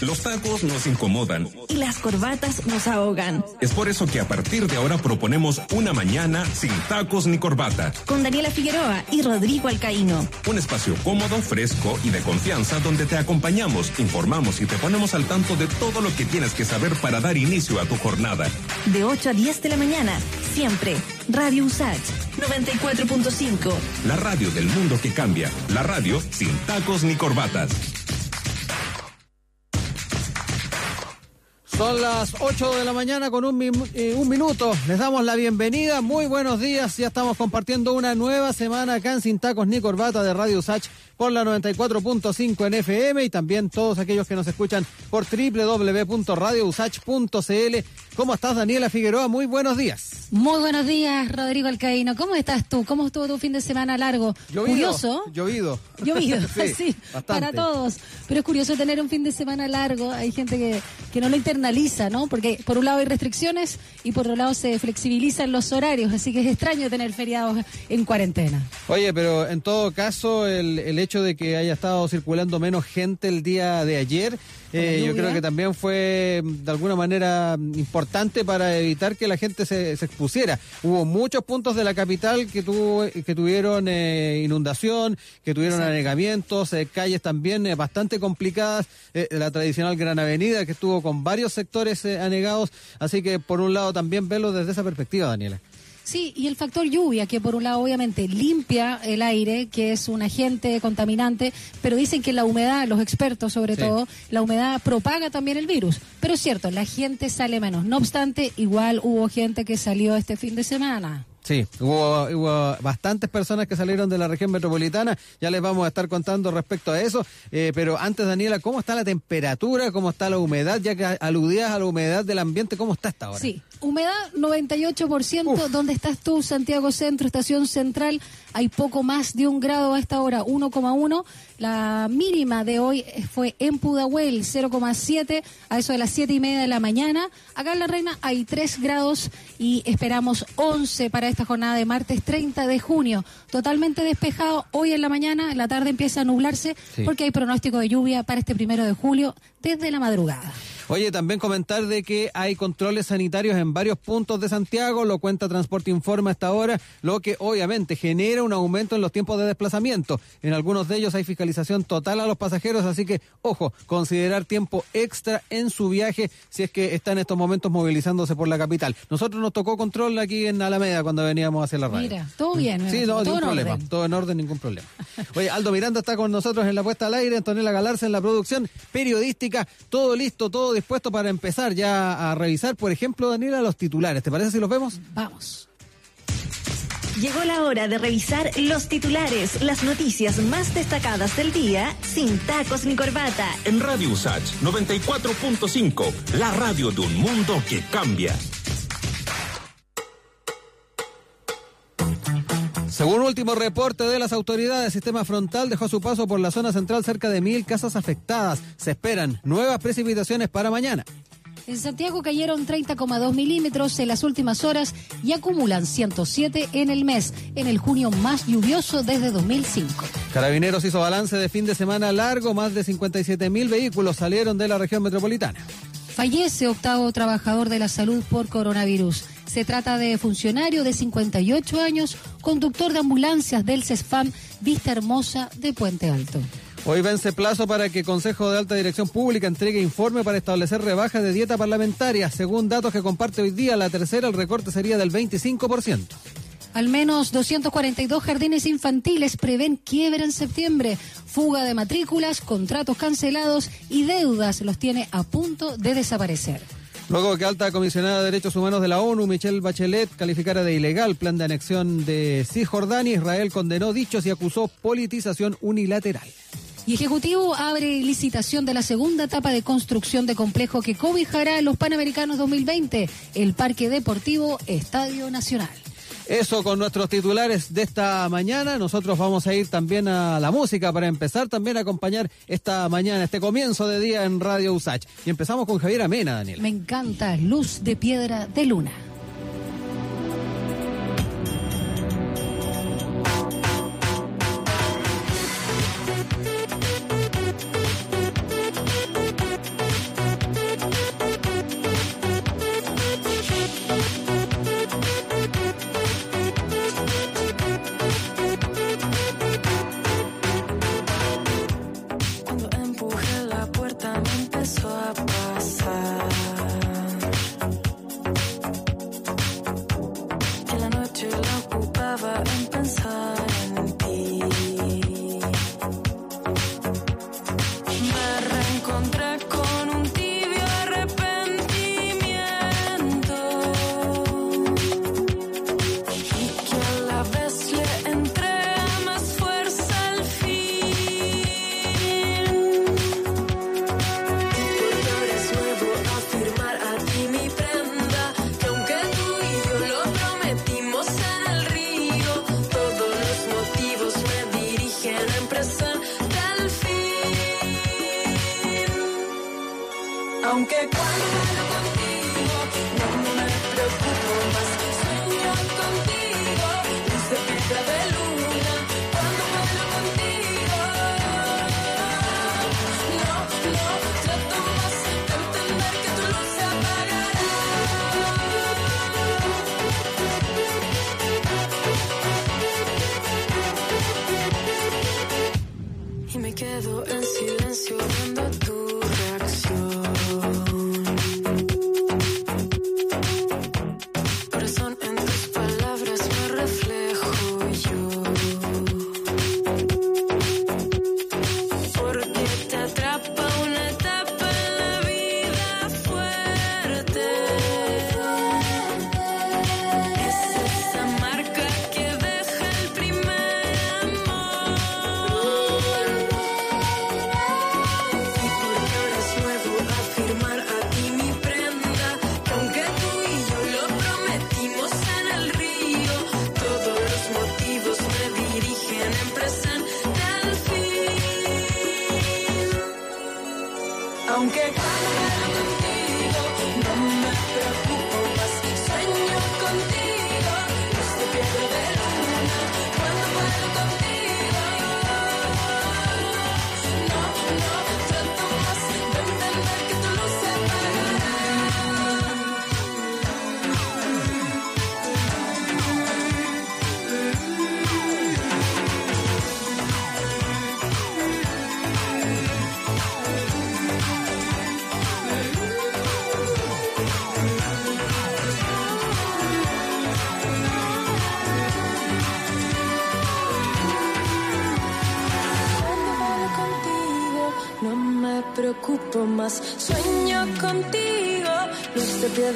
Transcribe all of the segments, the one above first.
Los tacos nos incomodan. Y las corbatas nos ahogan. Es por eso que a partir de ahora proponemos una mañana sin tacos ni corbata. Con Daniela Figueroa y Rodrigo Alcaíno. Un espacio cómodo, fresco y de confianza donde te acompañamos, informamos y te ponemos al tanto de todo lo que tienes que saber para dar inicio a tu jornada. De 8 a 10 de la mañana, siempre. Radio USACH 94.5. La radio del mundo que cambia. La radio sin tacos ni corbatas. Son las 8 de la mañana con un, eh, un, minuto. Les damos la bienvenida. Muy buenos días. Ya estamos compartiendo una nueva semana acá en Sin Tacos ni Corbata de Radio Sach por la 94.5 en FM y también todos aquellos que nos escuchan por www.radiousach.cl. ¿Cómo estás, Daniela Figueroa? Muy buenos días. Muy buenos días, Rodrigo Alcaíno. ¿Cómo estás tú? ¿Cómo estuvo tu fin de semana largo? Llovido, curioso. Llovido. Llovido, sí, para todos. Pero es curioso tener un fin de semana largo. Hay gente que, que no lo internaliza, ¿no? Porque por un lado hay restricciones y por otro lado se flexibilizan los horarios. Así que es extraño tener feriados en cuarentena. Oye, pero en todo caso, el, el hecho de que haya estado circulando menos gente el día de ayer, eh, yo creo que también fue de alguna manera importante para evitar que la gente se, se expusiera. Hubo muchos puntos de la capital que, tuvo, que tuvieron eh, inundación, que tuvieron anegamientos, eh, calles también eh, bastante complicadas, la tradicional Gran Avenida que estuvo con varios sectores anegados, así que por un lado también verlo desde esa perspectiva, Daniela. Sí, y el factor lluvia, que por un lado obviamente limpia el aire, que es un agente contaminante, pero dicen que la humedad, los expertos sobre sí. todo, la humedad propaga también el virus. Pero es cierto, la gente sale menos. No obstante, igual hubo gente que salió este fin de semana. Sí, hubo, hubo, bastantes personas que salieron de la región metropolitana, ya les vamos a estar contando respecto a eso, eh, pero antes Daniela, ¿cómo está la temperatura? ¿Cómo está la humedad? Ya que aludías a la humedad del ambiente, ¿cómo está esta hora? Sí, humedad 98%, Uf. ¿dónde estás tú? Santiago Centro, Estación Central, hay poco más de un grado a esta hora, 1,1. La mínima de hoy fue en Pudahuel, 0,7, a eso de las 7 y media de la mañana. Acá en La Reina hay 3 grados y esperamos 11 para esta jornada de martes 30 de junio. Totalmente despejado hoy en la mañana, en la tarde empieza a nublarse sí. porque hay pronóstico de lluvia para este primero de julio desde la madrugada. Oye, también comentar de que hay controles sanitarios en varios puntos de Santiago, lo cuenta Transporte Informa hasta ahora, lo que obviamente genera un aumento en los tiempos de desplazamiento. En algunos de ellos hay fiscalización total a los pasajeros, así que, ojo, considerar tiempo extra en su viaje si es que está en estos momentos movilizándose por la capital. Nosotros nos tocó control aquí en Alameda cuando veníamos hacia la radio. Mira, todo bien. Sí, no, ningún problema. Orden. Todo en orden, ningún problema. Oye, Aldo Miranda está con nosotros en la puesta al aire, Antonella Galarza en la producción periodística, todo listo, todo dispuesto para empezar ya a revisar, por ejemplo, Daniela, los titulares. ¿Te parece si los vemos? Vamos. Llegó la hora de revisar los titulares, las noticias más destacadas del día, sin tacos ni corbata. En Radio Usach 94.5, la radio de un mundo que cambia. Según último reporte de las autoridades, el sistema frontal dejó su paso por la zona central cerca de mil casas afectadas. Se esperan nuevas precipitaciones para mañana. En Santiago cayeron 30,2 milímetros en las últimas horas y acumulan 107 en el mes, en el junio más lluvioso desde 2005. Carabineros hizo balance de fin de semana largo, más de 57 mil vehículos salieron de la región metropolitana. Fallece octavo trabajador de la salud por coronavirus. Se trata de funcionario de 58 años, conductor de ambulancias del CESFAM Vista Hermosa de Puente Alto. Hoy vence plazo para que Consejo de Alta Dirección Pública entregue informe para establecer rebajas de dieta parlamentaria. Según datos que comparte hoy día, la tercera, el recorte sería del 25%. Al menos 242 jardines infantiles prevén quiebra en septiembre. Fuga de matrículas, contratos cancelados y deudas los tiene a punto de desaparecer. Luego que alta comisionada de Derechos Humanos de la ONU, Michelle Bachelet, calificara de ilegal plan de anexión de Cisjordania, Israel condenó dichos y acusó politización unilateral. Y Ejecutivo abre licitación de la segunda etapa de construcción de complejo que cobijará los Panamericanos 2020, el Parque Deportivo Estadio Nacional. Eso con nuestros titulares de esta mañana. Nosotros vamos a ir también a la música para empezar también a acompañar esta mañana, este comienzo de día en Radio Usach. Y empezamos con Javier Amena, Daniel. Me encanta Luz de Piedra de Luna. us.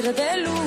Luz de piedra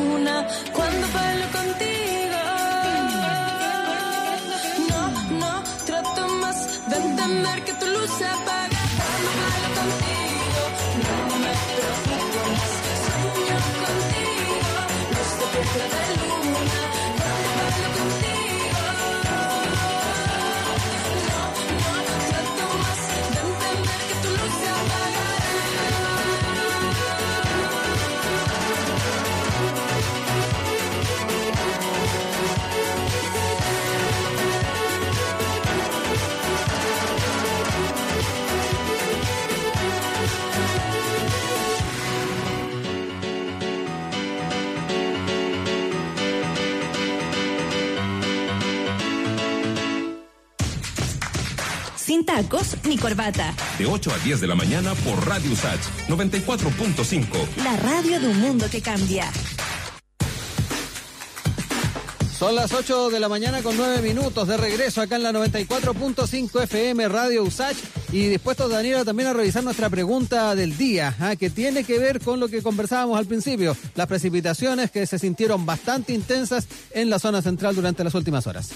tacos ni corbata. De 8 a 10 de la mañana por Radio Usach 94.5. La radio de un mundo que cambia. Son las 8 de la mañana con 9 minutos de regreso acá en la 94.5 FM Radio Usach y dispuestos Daniela también a revisar nuestra pregunta del día, ¿ah? que tiene que ver con lo que conversábamos al principio, las precipitaciones que se sintieron bastante intensas en la zona central durante las últimas horas.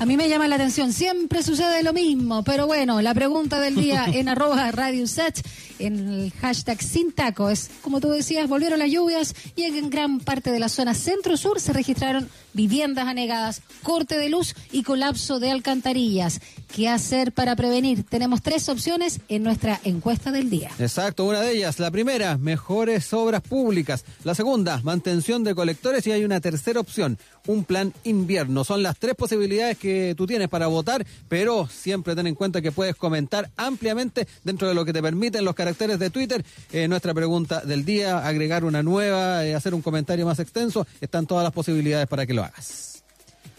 A mí me llama la atención, siempre sucede lo mismo, pero bueno, la pregunta del día en arroba Radio Sach, en el hashtag sin taco, es como tú decías, volvieron las lluvias y en gran parte de la zona centro-sur se registraron viviendas anegadas, corte de luz y colapso de alcantarillas. ¿Qué hacer para prevenir? Tenemos tres opciones en nuestra encuesta del día. Exacto, una de ellas, la primera, mejores obras públicas. La segunda, mantención de colectores y hay una tercera opción, un plan invierno. Son las tres posibilidades que tú tienes para votar, pero siempre ten en cuenta que puedes comentar ampliamente dentro de lo que te permiten los caracteres de Twitter. Eh, nuestra pregunta del día, agregar una nueva, eh, hacer un comentario más extenso, están todas las posibilidades para que lo hagas.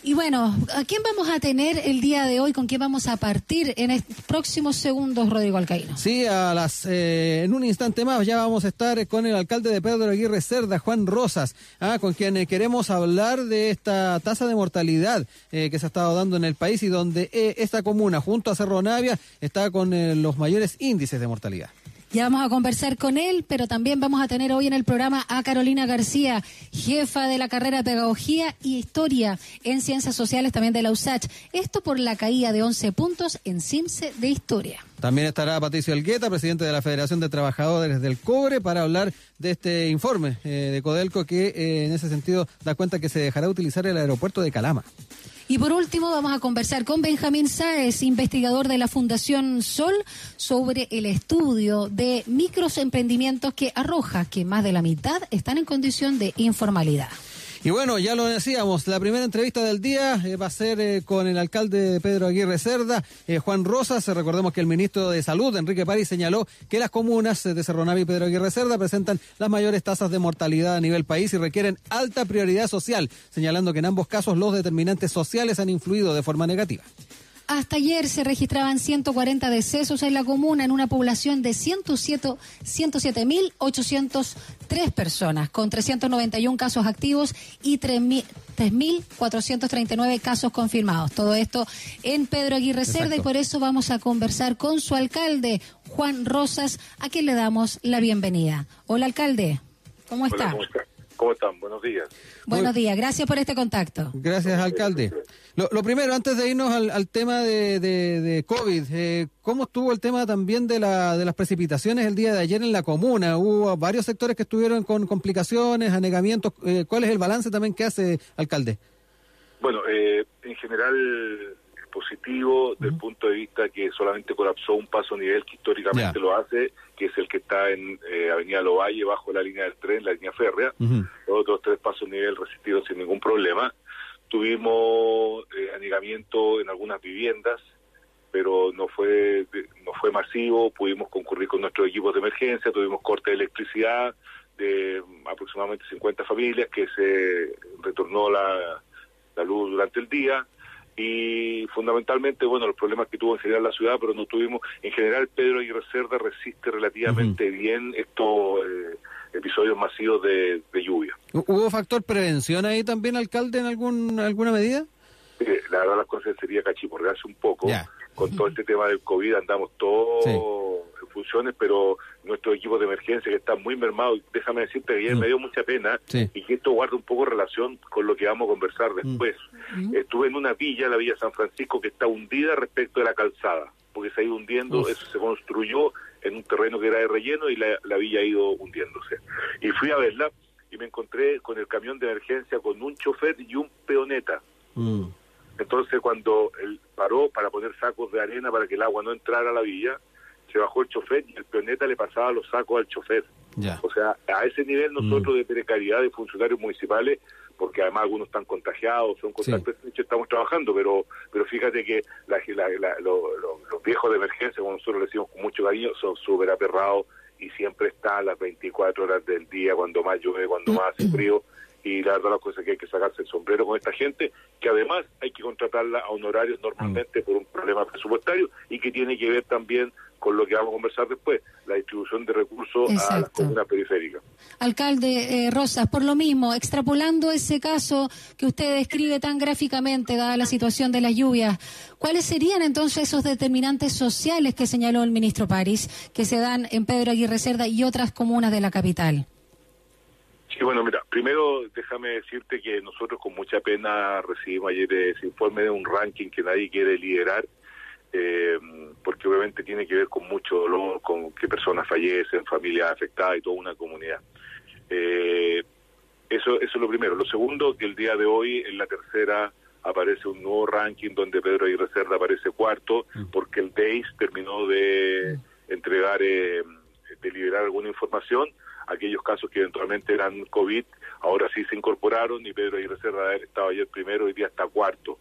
Y bueno, ¿a quién vamos a tener el día de hoy? ¿Con quién vamos a partir en próximos segundos, Rodrigo Alcaíno? Sí, a las, eh, en un instante más ya vamos a estar con el alcalde de Pedro Aguirre Cerda, Juan Rosas, ah, con quien eh, queremos hablar de esta tasa de mortalidad eh, que se ha estado dando en el país y donde esta comuna, junto a Cerro Navia, está con los mayores índices de mortalidad. Ya vamos a conversar con él, pero también vamos a tener hoy en el programa a Carolina García, jefa de la carrera de Pedagogía y Historia en Ciencias Sociales también de la USACH. Esto por la caída de 11 puntos en CIMSE de Historia. También estará Patricio Elgueta, presidente de la Federación de Trabajadores del Cobre, para hablar de este informe eh, de Codelco que eh, en ese sentido da cuenta que se dejará utilizar el aeropuerto de Calama. Y por último vamos a conversar con Benjamín Sáez, investigador de la Fundación Sol, sobre el estudio de microemprendimientos que arroja que más de la mitad están en condición de informalidad. Y bueno, ya lo decíamos, la primera entrevista del día eh, va a ser eh, con el alcalde Pedro Aguirre Cerda, eh, Juan Rosas. Recordemos que el ministro de Salud, Enrique París, señaló que las comunas de Cerro Navia y Pedro Aguirre Cerda presentan las mayores tasas de mortalidad a nivel país y requieren alta prioridad social, señalando que en ambos casos los determinantes sociales han influido de forma negativa. Hasta ayer se registraban 140 decesos en la comuna en una población de 107.803 personas, con 391 casos activos y 3.439 casos confirmados. Todo esto en Pedro Aguirre Cerda y por eso vamos a conversar con su alcalde, Juan Rosas, a quien le damos la bienvenida. Hola, alcalde. ¿Cómo está? Hola, ¿cómo, está? ¿Cómo están? Buenos días. Buenos días, gracias por este contacto. Gracias, alcalde. Lo, lo primero, antes de irnos al, al tema de, de, de COVID, eh, ¿cómo estuvo el tema también de, la, de las precipitaciones el día de ayer en la comuna? Hubo varios sectores que estuvieron con complicaciones, anegamientos. Eh, ¿Cuál es el balance también que hace, alcalde? Bueno, eh, en general positivo del punto de vista que solamente colapsó un paso a nivel que históricamente lo hace, que es el que está en eh, Avenida Lovalle, bajo la línea del tren, la línea férrea. Los otros tres pasos nivel resistidos sin ningún problema. Tuvimos eh, anegamiento en algunas viviendas, pero no fue no fue masivo. Pudimos concurrir con nuestros equipos de emergencia, tuvimos corte de electricidad de aproximadamente 50 familias que se retornó la, la luz durante el día y fundamentalmente, bueno, los problemas que tuvo en general la ciudad, pero no tuvimos, en general Pedro Aguirre Cerda resiste relativamente bien estos eh, episodios masivos de, de lluvia. ¿Hubo factor prevención ahí también, alcalde, en algún, alguna medida? Eh, la verdad las cosas sería cachiporrearse un poco. Con todo este tema del COVID andamos todos Sí. en funciones, pero nuestro equipo de emergencia que está muy mermado, déjame decirte que ayer Mm. me dio mucha pena Sí. y que esto guarda un poco relación con lo que vamos a conversar después. Estuve en una villa, la Villa San Francisco, que está hundida respecto de la calzada, porque se ha ido hundiendo, Uf. eso se construyó en un terreno que era de relleno y la, la villa ha ido hundiéndose. Y fui a verla y me encontré con el camión de emergencia con un chofer y un peoneta. Mm. Entonces cuando él paró para poner sacos de arena para que el agua no entrara a la villa, se bajó el chofer y el peoneta le pasaba los sacos al chofer. Ya. O sea, a ese nivel nosotros de precariedad de funcionarios municipales, porque además algunos están contagiados, son contactos estrechos, estamos trabajando, pero pero fíjate que la- la- la- lo- lo- los viejos de emergencia, como nosotros le decimos con mucho cariño, son súper aperrados y siempre están las 24 horas del día, cuando más llueve, cuando más hace frío. Y la verdad, la cosa es que hay que sacarse el sombrero con esta gente, que además hay que contratarla a honorarios normalmente por un problema presupuestario y que tiene que ver también con lo que vamos a conversar después, la distribución de recursos a las Exacto. comunas periféricas. Alcalde eh, Rosas, por lo mismo, extrapolando ese caso que usted describe tan gráficamente, dada la situación de las lluvias, ¿cuáles serían entonces esos determinantes sociales que señaló el ministro París que se dan en Pedro Aguirre Cerda y otras comunas de la capital? Sí, bueno, mira, primero déjame decirte que nosotros con mucha pena recibimos ayer ese informe de un ranking que nadie quiere liderar, eh, porque obviamente tiene que ver con mucho dolor, con que personas fallecen, familias afectadas y toda una comunidad. Eh, eso, eso es lo primero. Lo segundo, que el día de hoy en la tercera aparece un nuevo ranking donde Pedro Aguirre Cerda aparece cuarto, porque el DEIS terminó de entregar, eh, de liberar alguna información. Aquellos casos que eventualmente eran COVID, ahora sí se incorporaron y Pedro Aguirre Cerda estaba ayer primero y día está cuarto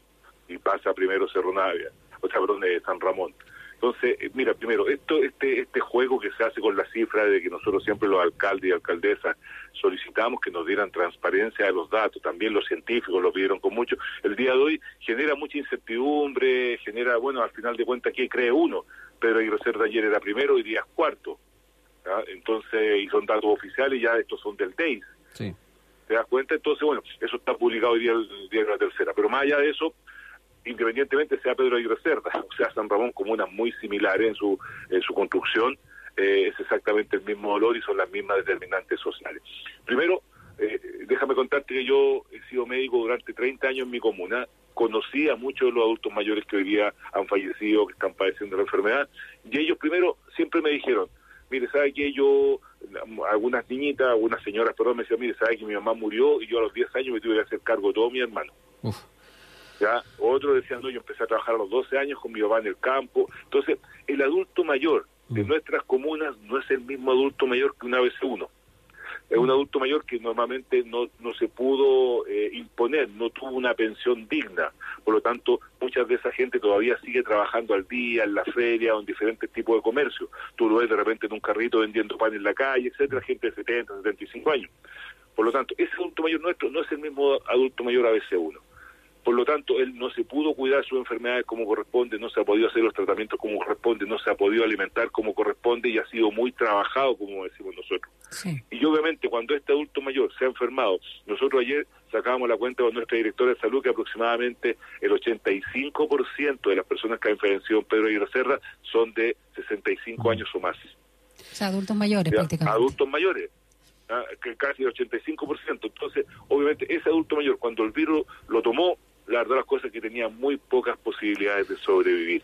y pasa primero Cerro Navia, o sea, perdón, de San Ramón. Entonces, eh, mira, primero, esto, este, este juego que se hace con la cifra de que nosotros siempre los alcaldes y alcaldesas solicitamos que nos dieran transparencia de los datos, también los científicos lo pidieron con mucho, el día de hoy genera mucha incertidumbre, genera, bueno, al final de cuentas, ¿qué cree uno? Pedro Aguirre Cerda ayer era primero y día es cuarto. ¿Ya? Entonces, y son datos oficiales, ya estos son del DEIS. Sí. ¿Te das cuenta? Entonces, bueno, eso está publicado hoy día el día de la tercera. Pero más allá de eso, independientemente sea Pedro Aguirre Cerda, o sea San Ramón, comunas muy similares en su, en su construcción, eh, es exactamente el mismo dolor y son las mismas determinantes sociales. Primero, eh, déjame contarte que yo he sido médico durante 30 años en mi comuna, conocí a muchos de los adultos mayores que hoy día han fallecido, que están padeciendo la enfermedad, y ellos primero siempre me dijeron, mire, ¿sabe que yo, algunas niñitas, algunas señoras, perdón, me decían, mire, ¿sabe que mi mamá murió y yo a los 10 años me tuve que hacer cargo de todo mi hermano? Uf. ¿ya? Otros decían, no, yo empecé a trabajar a los 12 años con mi papá en el campo. Entonces, el adulto mayor de Mm. nuestras comunas no es el mismo adulto mayor que una vez uno. Es un adulto mayor que normalmente no, no se pudo eh, imponer, no tuvo una pensión digna. Por lo tanto, muchas de esa gente todavía sigue trabajando al día, en la feria o en diferentes tipos de comercio. Tú lo ves de repente en un carrito vendiendo pan en la calle, etcétera, gente de 70, 75 años. Por lo tanto, ese adulto mayor nuestro no es el mismo adulto mayor a veces uno. Por lo tanto, él no se pudo cuidar sus enfermedades como corresponde, no se ha podido hacer los tratamientos como corresponde, no se ha podido alimentar como corresponde y ha sido muy trabajado, como decimos nosotros. Sí. Y obviamente cuando este adulto mayor se ha enfermado, nosotros ayer sacábamos la cuenta con nuestra directora de salud que aproximadamente el 85% de las personas que han fallecido en Pedro Aguirre Serra son de 65 años o más. O sea, adultos mayores prácticamente. Adultos mayores, ¿ah? que casi el 85%. Entonces, obviamente, ese adulto mayor, cuando el virus lo tomó, la verdad las cosas es que tenía muy pocas posibilidades de sobrevivir.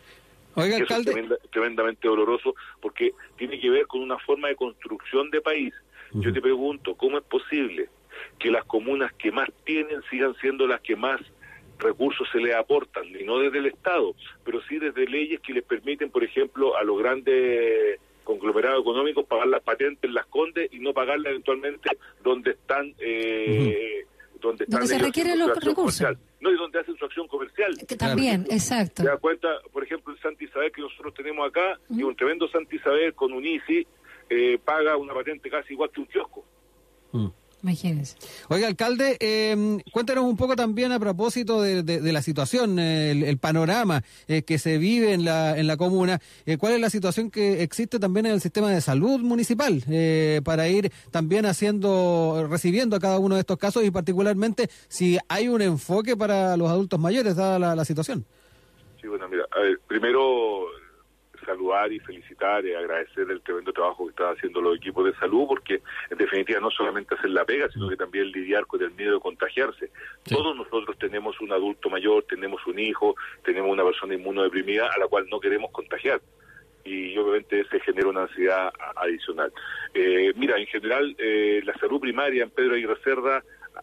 Oiga, Eso es tremenda- tremendamente doloroso porque tiene que ver con una forma de construcción de país. Yo te pregunto, ¿cómo es posible que las comunas que más tienen sigan siendo las que más recursos se les aportan? Y no desde el Estado, pero sí desde leyes que les permiten, por ejemplo, a los grandes conglomerados económicos pagar las patentes en las condes y no pagarlas eventualmente donde están... Eh, donde, están Donde se requieren los recursos. comercial. No, y donde hacen su acción comercial. Que también, exacto. ¿Te das cuenta? Por ejemplo, el Santa Isabel que nosotros tenemos acá, y un tremendo Santa Isabel con un ICI, eh, paga una patente casi igual que un kiosco. Mm. Imagínense. Oiga, alcalde, eh, cuéntanos un poco también a propósito de, de- de la situación, eh, el, el panorama eh, que se vive en la, en la comuna. Eh, ¿Cuál es la situación que existe también en el sistema de salud municipal eh, para ir también haciendo, recibiendo a cada uno de estos casos y particularmente si hay un enfoque para los adultos mayores, dada la, la situación? Sí, bueno, mira, a ver, primero saludar y felicitar y agradecer el tremendo trabajo que están haciendo los equipos de salud, porque en definitiva no solamente hacer la pega, sino que también lidiar con el miedo de contagiarse. Sí. Todos nosotros tenemos un adulto mayor, tenemos un hijo, tenemos una persona inmunodeprimida a la cual no queremos contagiar. Y obviamente se genera una ansiedad adicional. Eh, mira, en general, eh, la salud primaria en Pedro Aguirre Cerda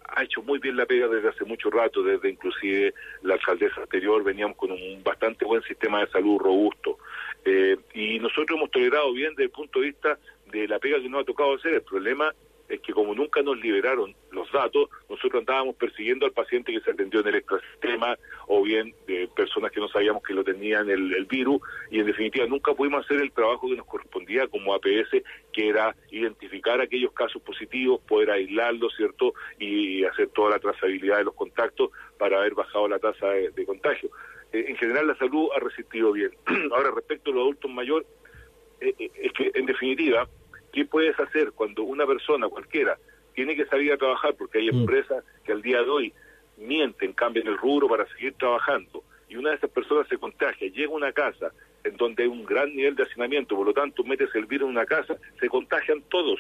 ha hecho muy bien la pega desde hace mucho rato, desde inclusive la alcaldesa anterior veníamos con un bastante buen sistema de salud robusto. Eh, y nosotros hemos tolerado bien desde el punto de vista de la pega que nos ha tocado hacer. El problema es que como nunca nos liberaron los datos, nosotros andábamos persiguiendo al paciente que se atendió en el extrasistema o bien de personas que no sabíamos que lo tenían el, el virus y en definitiva nunca pudimos hacer el trabajo que nos correspondía como APS, que era identificar aquellos casos positivos, poder aislarlos, ¿cierto? Y hacer toda la trazabilidad de los contactos para haber bajado la tasa de contagio. Eh, en general la salud ha resistido bien. Ahora, respecto a los adultos mayores, eh, eh, es que en definitiva, ¿qué puedes hacer cuando una persona cualquiera tiene que salir a trabajar? Porque hay Mm. empresas que al día de hoy mienten, cambian el rubro para seguir trabajando. Y una de esas personas se contagia, llega a una casa en donde hay un gran nivel de hacinamiento, por lo tanto metes el virus en una casa, se contagian todos,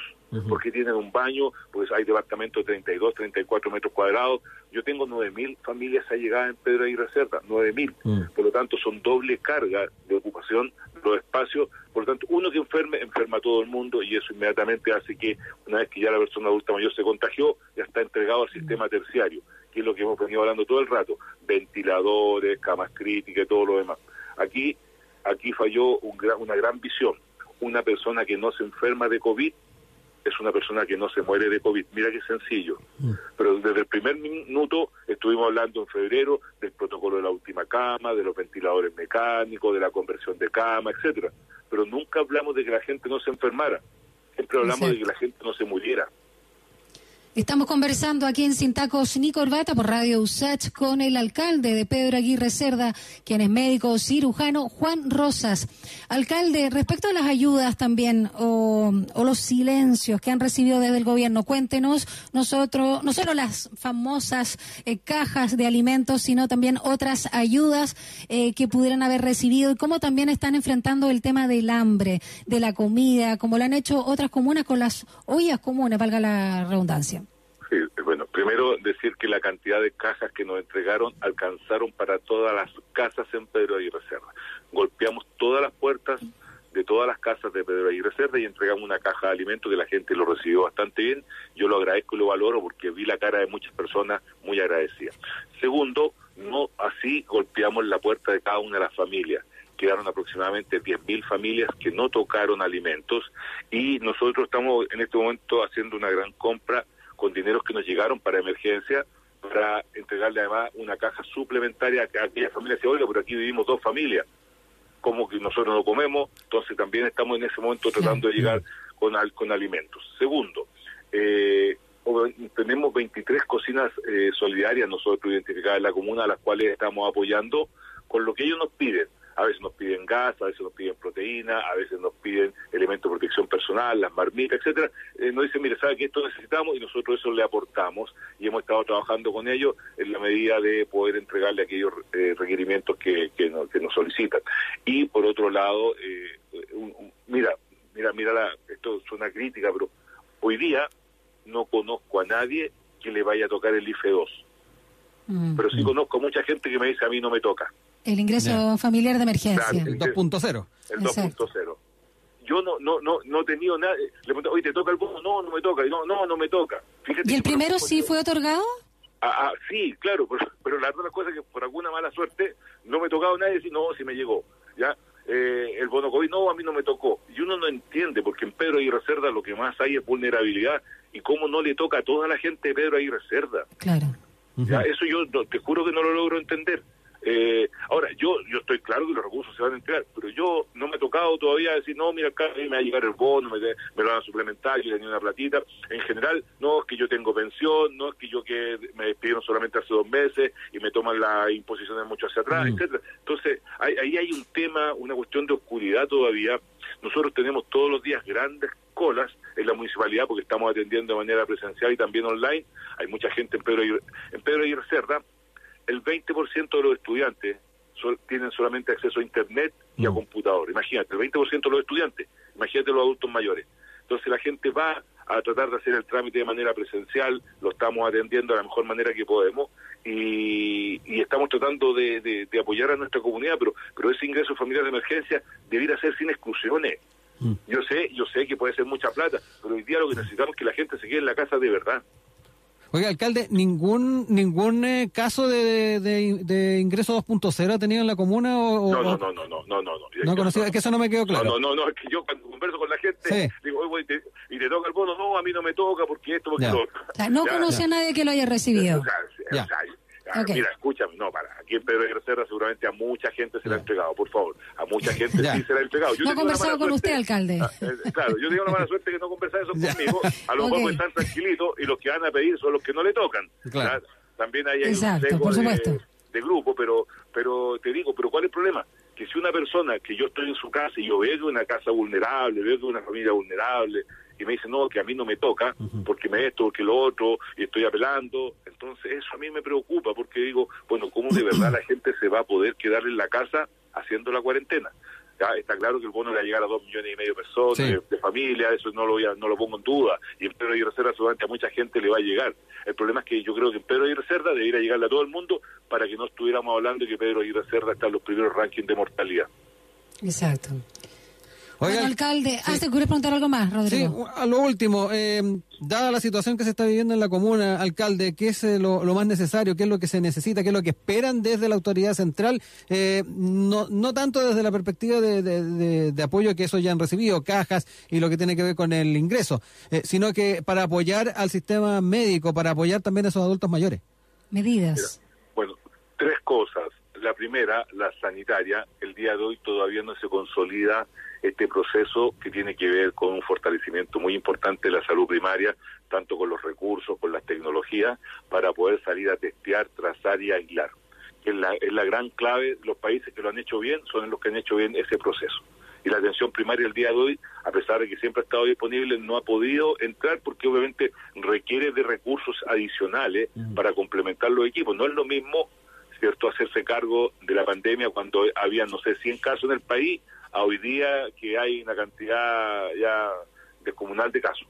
porque tienen un baño, pues hay departamentos de 32, 34 metros cuadrados. Yo tengo 9.000 familias allegadas en Pedro Aguirre Cerda, 9.000. Mm. Por lo tanto, son doble carga de ocupación los espacios. Por lo tanto, uno que enferme, enferma a todo el mundo y eso inmediatamente hace que una vez que ya la persona adulta mayor se contagió, ya está entregado al sistema terciario, que es lo que hemos venido hablando todo el rato. Ventiladores, camas críticas y todo lo demás. Aquí, aquí falló un gran- una gran visión. Una persona que no se enferma de COVID es una persona que no se muere de COVID. Mira qué sencillo. Pero desde el primer minuto estuvimos hablando en febrero del protocolo de la última cama, de los ventiladores mecánicos, de la conversión de cama, etcétera. Pero nunca hablamos de que la gente no se enfermara. Siempre hablamos de que la gente no se muriera. Estamos conversando aquí en Sin Tacos ni por Radio USACH con el alcalde de Pedro Aguirre Cerda, quien es médico cirujano, Juan Rosas. Alcalde, respecto a las ayudas también o, o los silencios que han recibido desde el gobierno, cuéntenos nosotros, no solo las famosas eh, cajas de alimentos, sino también otras ayudas eh, que pudieran haber recibido y cómo también están enfrentando el tema del hambre, de la comida, como lo han hecho otras comunas con las ollas comunes, valga la redundancia. Primero decir que la cantidad de cajas que nos entregaron alcanzaron para todas las casas en Pedro Aguirre Cerda. Golpeamos todas las puertas de todas las casas de Pedro Aguirre Cerda y entregamos una caja de alimentos que la gente lo recibió bastante bien. Yo lo agradezco y lo valoro porque vi la cara de muchas personas muy agradecidas. Segundo, no así golpeamos la puerta de cada una de las familias quedaron aproximadamente 10.000 familias que no tocaron alimentos y nosotros estamos en este momento haciendo una gran compra con dineros que nos llegaron para emergencia, para entregarle además una caja suplementaria a aquellas familias que, oiga, pero aquí vivimos dos familias, como que nosotros no comemos, entonces también estamos en ese momento tratando de llegar con, al, con alimentos. Segundo, eh, tenemos 23 cocinas eh, solidarias nosotros identificadas en la comuna, a las cuales estamos apoyando con lo que ellos nos piden a veces nos piden gas, a veces nos piden proteína, a veces nos piden elementos de protección personal, las marmitas, etcétera. Eh, nos dicen, mire, sabe que esto necesitamos y nosotros eso le aportamos y hemos estado trabajando con ellos en la medida de poder entregarle aquellos eh, requerimientos que, que, nos, que, nos, solicitan. Y por otro lado, eh, un, un, mira, mira, mira, la, esto es una crítica, pero hoy día no conozco a nadie que le vaya a tocar el IFE 2. Mm. Pero sí conozco a mucha gente que me dice, a mí no me toca. El ingreso yeah. familiar de emergencia. Claro, el 2.0. El 2.0. Yo no no no no he tenido nada. Le pregunté, oye, ¿te toca el bono? No, no me toca. No, no, no me toca. Fíjate ¿Y el primero sí fue otorgado? Ah, ah, sí, claro, pero, pero la otra cosa es que por alguna mala suerte no me ha tocado nadie decir, no, si me llegó. ya eh, El bono COVID, no, a mí no me tocó. Y uno no entiende, porque en Pedro Aguirre Cerda lo que más hay es vulnerabilidad. Y cómo no le toca a toda la gente de Pedro Aguirre Cerda. Claro. Uh -huh. ¿Ya? Eso yo no, te juro que no lo logro entender. Eh, ahora, yo yo estoy claro que los recursos se van a entregar, pero yo no me he tocado todavía decir, no, mira, acá me va a llegar el bono, me, me lo van a suplementar, yo tenía una platita. En general, no es que yo tengo pensión, no es que yo que me despidieron solamente hace dos meses y me toman la imposición de mucho hacia atrás, mm. etcétera Entonces, ahí, ahí hay un tema, una cuestión de oscuridad todavía. Nosotros tenemos todos los días grandes colas en la municipalidad porque estamos atendiendo de manera presencial y también online. Hay mucha gente en Pedro, en Pedro Aguirre Cerda el 20% de los estudiantes sol, tienen solamente acceso a Internet y a computador. Imagínate, el 20% de los estudiantes, imagínate los adultos mayores. Entonces la gente va a tratar de hacer el trámite de manera presencial, lo estamos atendiendo de la mejor manera que podemos y, y estamos tratando de, de, de, apoyar a nuestra comunidad, pero, pero ese ingreso familiar de emergencia debiera ser sin exclusiones. Mm. Yo sé, yo sé que puede ser mucha plata, pero hoy día lo que necesitamos es que la gente se quede en la casa de verdad. Oiga, alcalde, ¿ningún ningún eh, caso de, de, de ingreso 2.0 ha tenido en la comuna? O, no, no, no, no, no, no, no. No, conocía, es que eso no me quedó claro. No, no, no, es que yo cuando converso con la gente, sí. digo, oye, te, y te toca el bono, no, a mí no me toca porque esto, porque ya. lo O sea, no ya, conoce ya. a nadie que lo haya recibido. O sea, ya. O sea, Okay. Mira, escúchame, no, para. Aquí en Pedro de Serra seguramente a mucha gente se le ha entregado, por favor. A mucha gente sí se le ha entregado. Yo no he conversado con usted, alcalde. Ah, eh, claro, yo digo la mala suerte que no conversa eso conmigo. A lo mejor okay. están tranquilitos y los que van a pedir son los que no le tocan. Claro. También hay, hay Exacto, un por supuesto. De, de grupo, pero, pero te digo, pero ¿cuál es el problema? que si una persona que yo estoy en su casa y yo veo que una casa vulnerable, veo que una familia vulnerable, y me dice, no, que a mí no me toca, uh -huh. porque me esto, porque lo otro, y estoy apelando, entonces eso a mí me preocupa, porque digo, bueno, ¿cómo de verdad la gente se va a poder quedar en la casa haciendo la cuarentena? Ya está claro que el bono le va a llegar a dos millones y medio de personas, sí. de, de, familia, eso no lo, voy a, no lo pongo en duda, y en Pedro y Reserva seguramente a mucha gente le va a llegar. El problema es que yo creo que en Pedro y Reserva debería llegarle a todo el mundo para que no estuviéramos hablando de que Pedro y Reserva está en los primeros rankings de mortalidad. Exacto. Oiga, bueno, alcalde, sí. ¿te ocurre preguntar algo más, Rodrigo? Sí, a lo último, eh, dada la situación que se está viviendo en la comuna, alcalde, ¿qué es eh, lo, lo, más necesario? ¿Qué es lo que se necesita? ¿Qué es lo que esperan desde la autoridad central? Eh, no, no tanto desde la perspectiva de, de, de, de, apoyo que eso ya han recibido, cajas y lo que tiene que ver con el ingreso, eh, sino que para apoyar al sistema médico, para apoyar también a esos adultos mayores. Medidas. Mira, bueno, tres cosas. La primera, la sanitaria, el día de hoy todavía no se consolida este proceso que tiene que ver con un fortalecimiento muy importante de la salud primaria, tanto con los recursos, con las tecnologías, para poder salir a testear, trazar y aislar. Es la, es la gran clave, los países que lo han hecho bien son los que han hecho bien ese proceso. Y la atención primaria el día de hoy, a pesar de que siempre ha estado disponible, no ha podido entrar porque obviamente requiere de recursos adicionales para complementar los equipos. No es lo mismo ¿cierto?, hacerse cargo de la pandemia cuando había, no sé, 100 casos en el país, a hoy día que hay una cantidad ya descomunal de casos.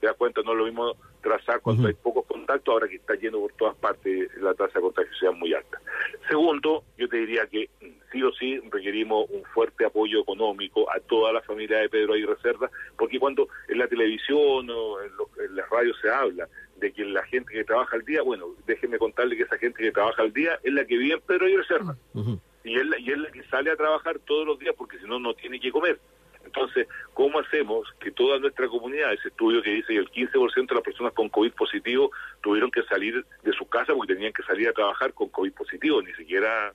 Te das cuenta, no es lo mismo trazar cuando hay pocos contactos, ahora que está lleno por todas partes, la tasa de contagiosidad es muy alta. Segundo, yo te diría que mm, sí o sí requerimos un fuerte apoyo económico a toda la familia de Pedro Aguirre Cerda, porque cuando en la televisión o en, lo- en la radio se habla de que la gente que trabaja al día, bueno, déjeme contarle que esa gente que trabaja al día es la que vive en Pedro Aguirre Cerda y es, la, y es la que sale a trabajar todos los días porque si no, no tiene que comer. Entonces, ¿cómo hacemos que toda nuestra comunidad, ese estudio que dice que el 15% de las personas con COVID positivo tuvieron que salir de su casa porque tenían que salir a trabajar con COVID positivo, ni siquiera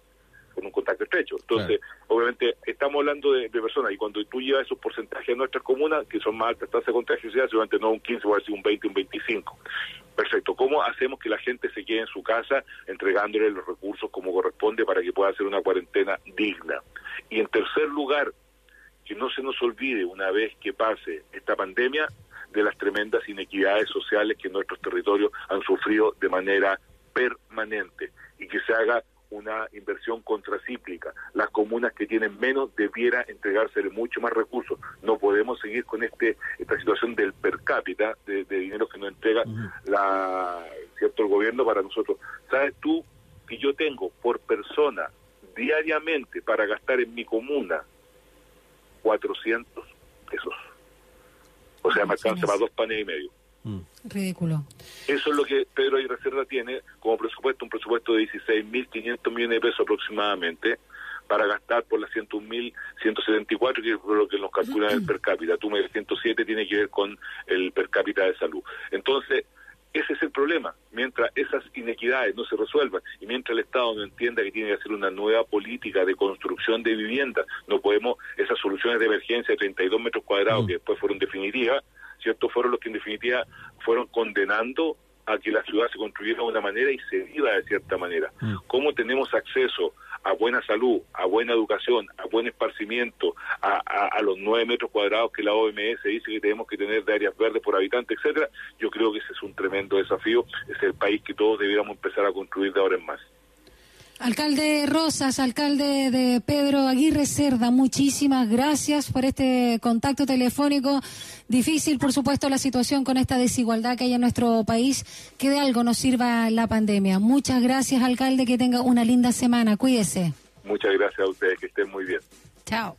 con un contacto estrecho. Entonces, obviamente, estamos hablando de, de personas y cuando tú llevas esos porcentajes a nuestras comunas, que son más altas tasas de contagiosidad, seguramente no un 15, puede ser un 20, un 25. Perfecto. ¿Cómo hacemos que la gente se quede en su casa entregándole los recursos como corresponde para que pueda hacer una cuarentena digna? Y en tercer lugar, que no se nos olvide una vez que pase esta pandemia de las tremendas inequidades sociales que nuestros territorios han sufrido de manera permanente y que se haga una inversión contracíclica. Las comunas que tienen menos debiera entregársele mucho más recursos. No podemos seguir con este esta situación del per cápita de, de dinero que nos entrega la cierto el gobierno para nosotros. ¿Sabes tú que yo tengo por persona diariamente para gastar en mi comuna 400 pesos? O sea, me alcanza para dos panes y medio. Ridículo. Eso es lo que Pedro y Reserva tiene como presupuesto, un presupuesto de 16.500 millones de pesos aproximadamente para gastar por las 101.174, que es lo que nos calculan el per cápita. Tú me dices 107 tiene que ver con el per cápita de salud. Entonces, ese es el problema. Mientras esas inequidades no se resuelvan y mientras el Estado no entienda que tiene que hacer una nueva política de construcción de viviendas, no podemos, esas soluciones de emergencia de 32 metros cuadrados que después fueron definitivas, ¿cierto? Fueron los que en definitiva fueron condenando a que la ciudad se construyera de una manera y se viva de cierta manera. ¿Cómo tenemos acceso a buena salud, a buena educación, a buen esparcimiento, a, a- a los nueve metros cuadrados que la OMS dice que tenemos que tener de áreas verdes por habitante, etcétera? Yo creo que ese es un tremendo desafío. Es el país que todos debiéramos empezar a construir de ahora en más. Alcalde Rosas, alcalde de Pedro Aguirre Cerda, muchísimas gracias por este contacto telefónico. Difícil, por supuesto, la situación con esta desigualdad que hay en nuestro país. Que de algo nos sirva la pandemia. Muchas gracias, alcalde. Que tenga una linda semana. Cuídese. Muchas gracias a ustedes, que estén muy bien. Chao.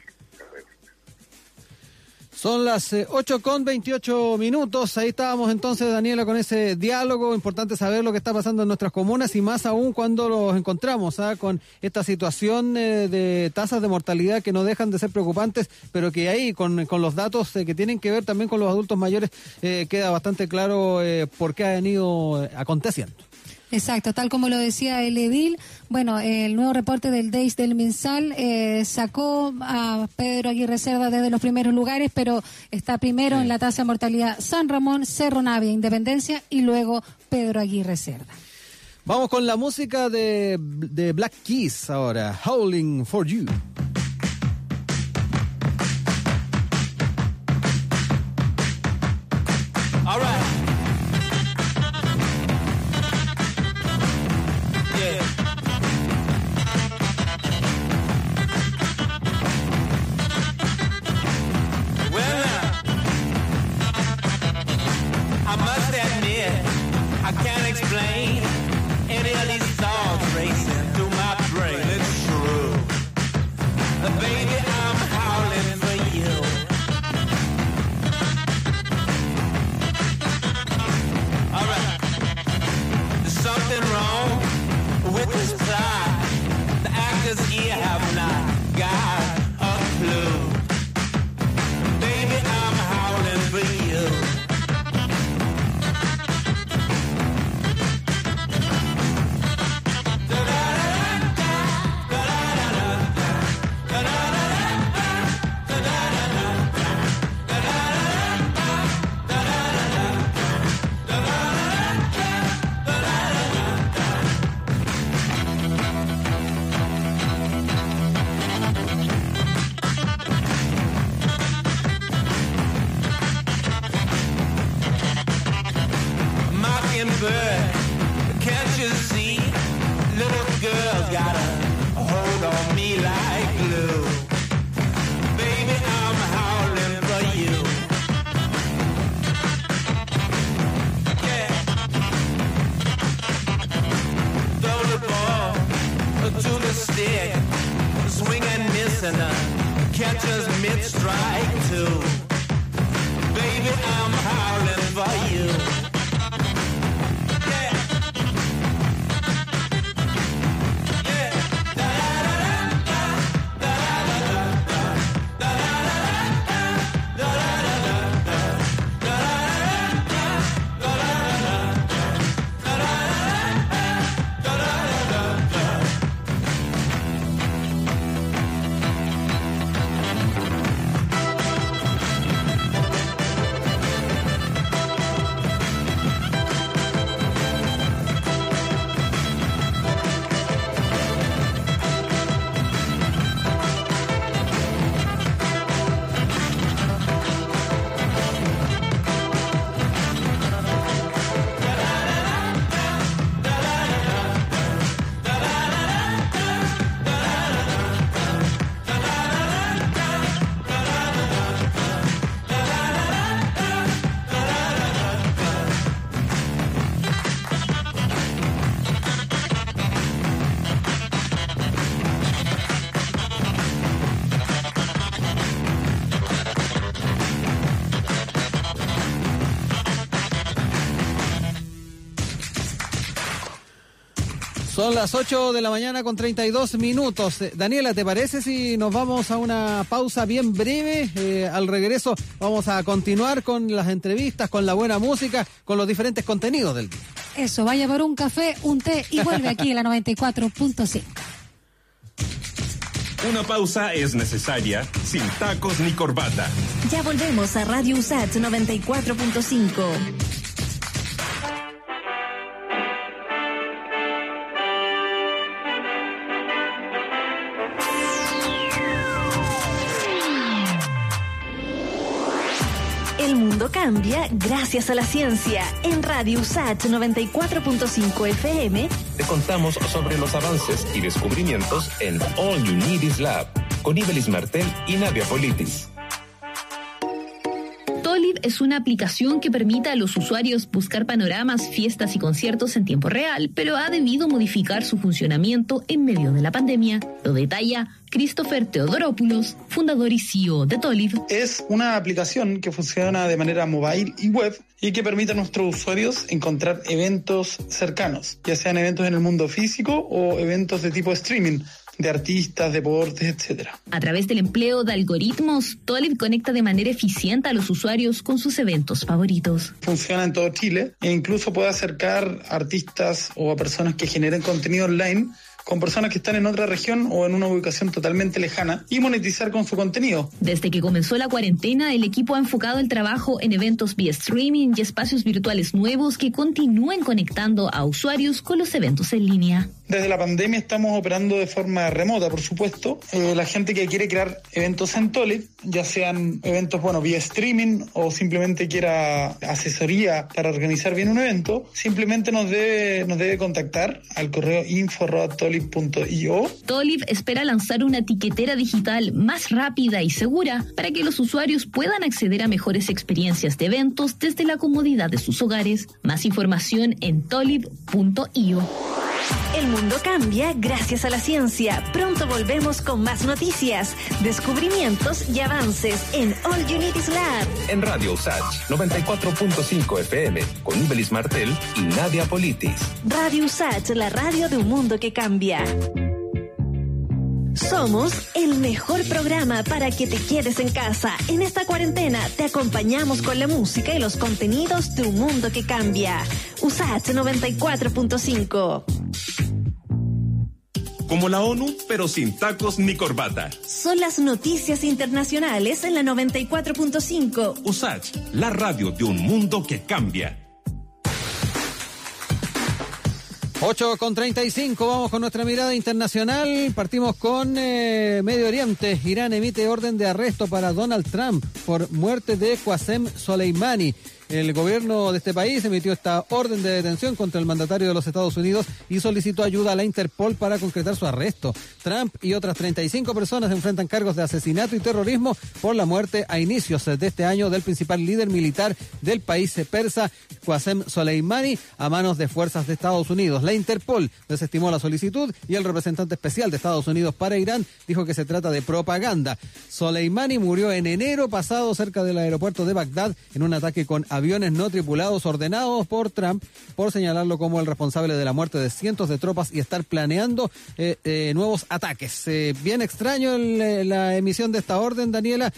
Son las eh, 8 con 28 minutos. Ahí estábamos entonces, Daniela, con ese diálogo. Importante saber lo que está pasando en nuestras comunas y más aún cuando los encontramos ¿ah? con esta situación eh, de tasas de mortalidad que no dejan de ser preocupantes, pero que ahí, con, con los datos eh, que tienen que ver también con los adultos mayores, eh, queda bastante claro eh, por qué han ido eh, aconteciendo. Exacto, tal como lo decía el edil, bueno, el nuevo reporte del DEIS del MinSal eh, sacó a Pedro Aguirre Cerda desde los primeros lugares, pero está primero en la tasa de mortalidad San Ramón, Cerro Navia, Independencia y luego Pedro Aguirre Cerda. Vamos con la música de, de Black Keys ahora, Howling for You. Las 8 de la mañana con 32 minutos. Eh, Daniela, ¿te parece si nos vamos a una pausa bien breve? Eh, al regreso vamos a continuar con las entrevistas, con la buena música, con los diferentes contenidos del día. Eso, vaya por un café, un té y vuelve aquí a la 94.5. Una pausa es necesaria, sin tacos ni corbata. Ya volvemos a Radio USAT 94.5. cambia gracias a la ciencia. En Radio USAT 94.5 FM Te contamos sobre los avances y descubrimientos en All You Need Is Lab con Ibelis Martel y Nadia Politis. Es una aplicación que permite a los usuarios buscar panoramas, fiestas y conciertos en tiempo real, pero ha debido modificar su funcionamiento en medio de la pandemia. Lo detalla Christopher Teodoropoulos, fundador y CEO de Tolib. Es una aplicación que funciona de manera mobile y web y que permite a nuestros usuarios encontrar eventos cercanos, ya sean eventos en el mundo físico o eventos de tipo streaming, de artistas, deportes, etcétera. A través del empleo de algoritmos, Tolib conecta de manera eficiente a los usuarios con sus eventos favoritos. Funciona en todo Chile e incluso puede acercar a artistas o a personas que generen contenido online con personas que están en otra región o en una ubicación totalmente lejana y monetizar con su contenido. Desde que comenzó la cuarentena, el equipo ha enfocado el trabajo en eventos vía streaming y espacios virtuales nuevos que continúen conectando a usuarios con los eventos en línea. Desde la pandemia estamos operando de forma remota, por supuesto. Eh, la gente que quiere crear eventos en Tolib, ya sean eventos, bueno, vía streaming o simplemente quiera asesoría para organizar bien un evento, simplemente nos debe, nos debe contactar al correo info.tolib.io. Tolib espera lanzar una etiquetera digital más rápida y segura para que los usuarios puedan acceder a mejores experiencias de eventos desde la comodidad de sus hogares. Más información en tolib.io. El mundo cambia gracias a la ciencia. Pronto volvemos con más noticias, descubrimientos y avances en All Is Lab. En Radio Usach 94.5 FM con Ibelis Martel y Nadia Politis. Radio USAT, la radio de un mundo que cambia. Somos el mejor programa para que te quedes en casa. En esta cuarentena te acompañamos con la música y los contenidos de un mundo que cambia. USAT 94.5. Como la ONU, pero sin tacos ni corbata. Son las noticias internacionales en la 94.5. Usach, la radio de un mundo que cambia. 8 con 35, vamos con nuestra mirada internacional. Partimos con eh, Medio Oriente. Irán emite orden de arresto para Donald Trump por muerte de Qasem Soleimani. El gobierno de este país emitió esta orden de detención contra el mandatario de los Estados Unidos y solicitó ayuda a la Interpol para concretar su arresto. Trump y otras 35 personas enfrentan cargos de asesinato y terrorismo por la muerte a inicios de este año del principal líder militar del país persa, Qasem Soleimani, a manos de fuerzas de Estados Unidos. La Interpol desestimó la solicitud y el representante especial de Estados Unidos para Irán dijo que se trata de propaganda. Soleimani murió en enero pasado cerca del aeropuerto de Bagdad en un ataque con no tripulados ordenados por Trump por señalarlo como el responsable de la muerte de cientos de tropas y estar planeando eh, eh, nuevos ataques. Eh, bien extraño el, eh, la emisión de esta orden, Daniela,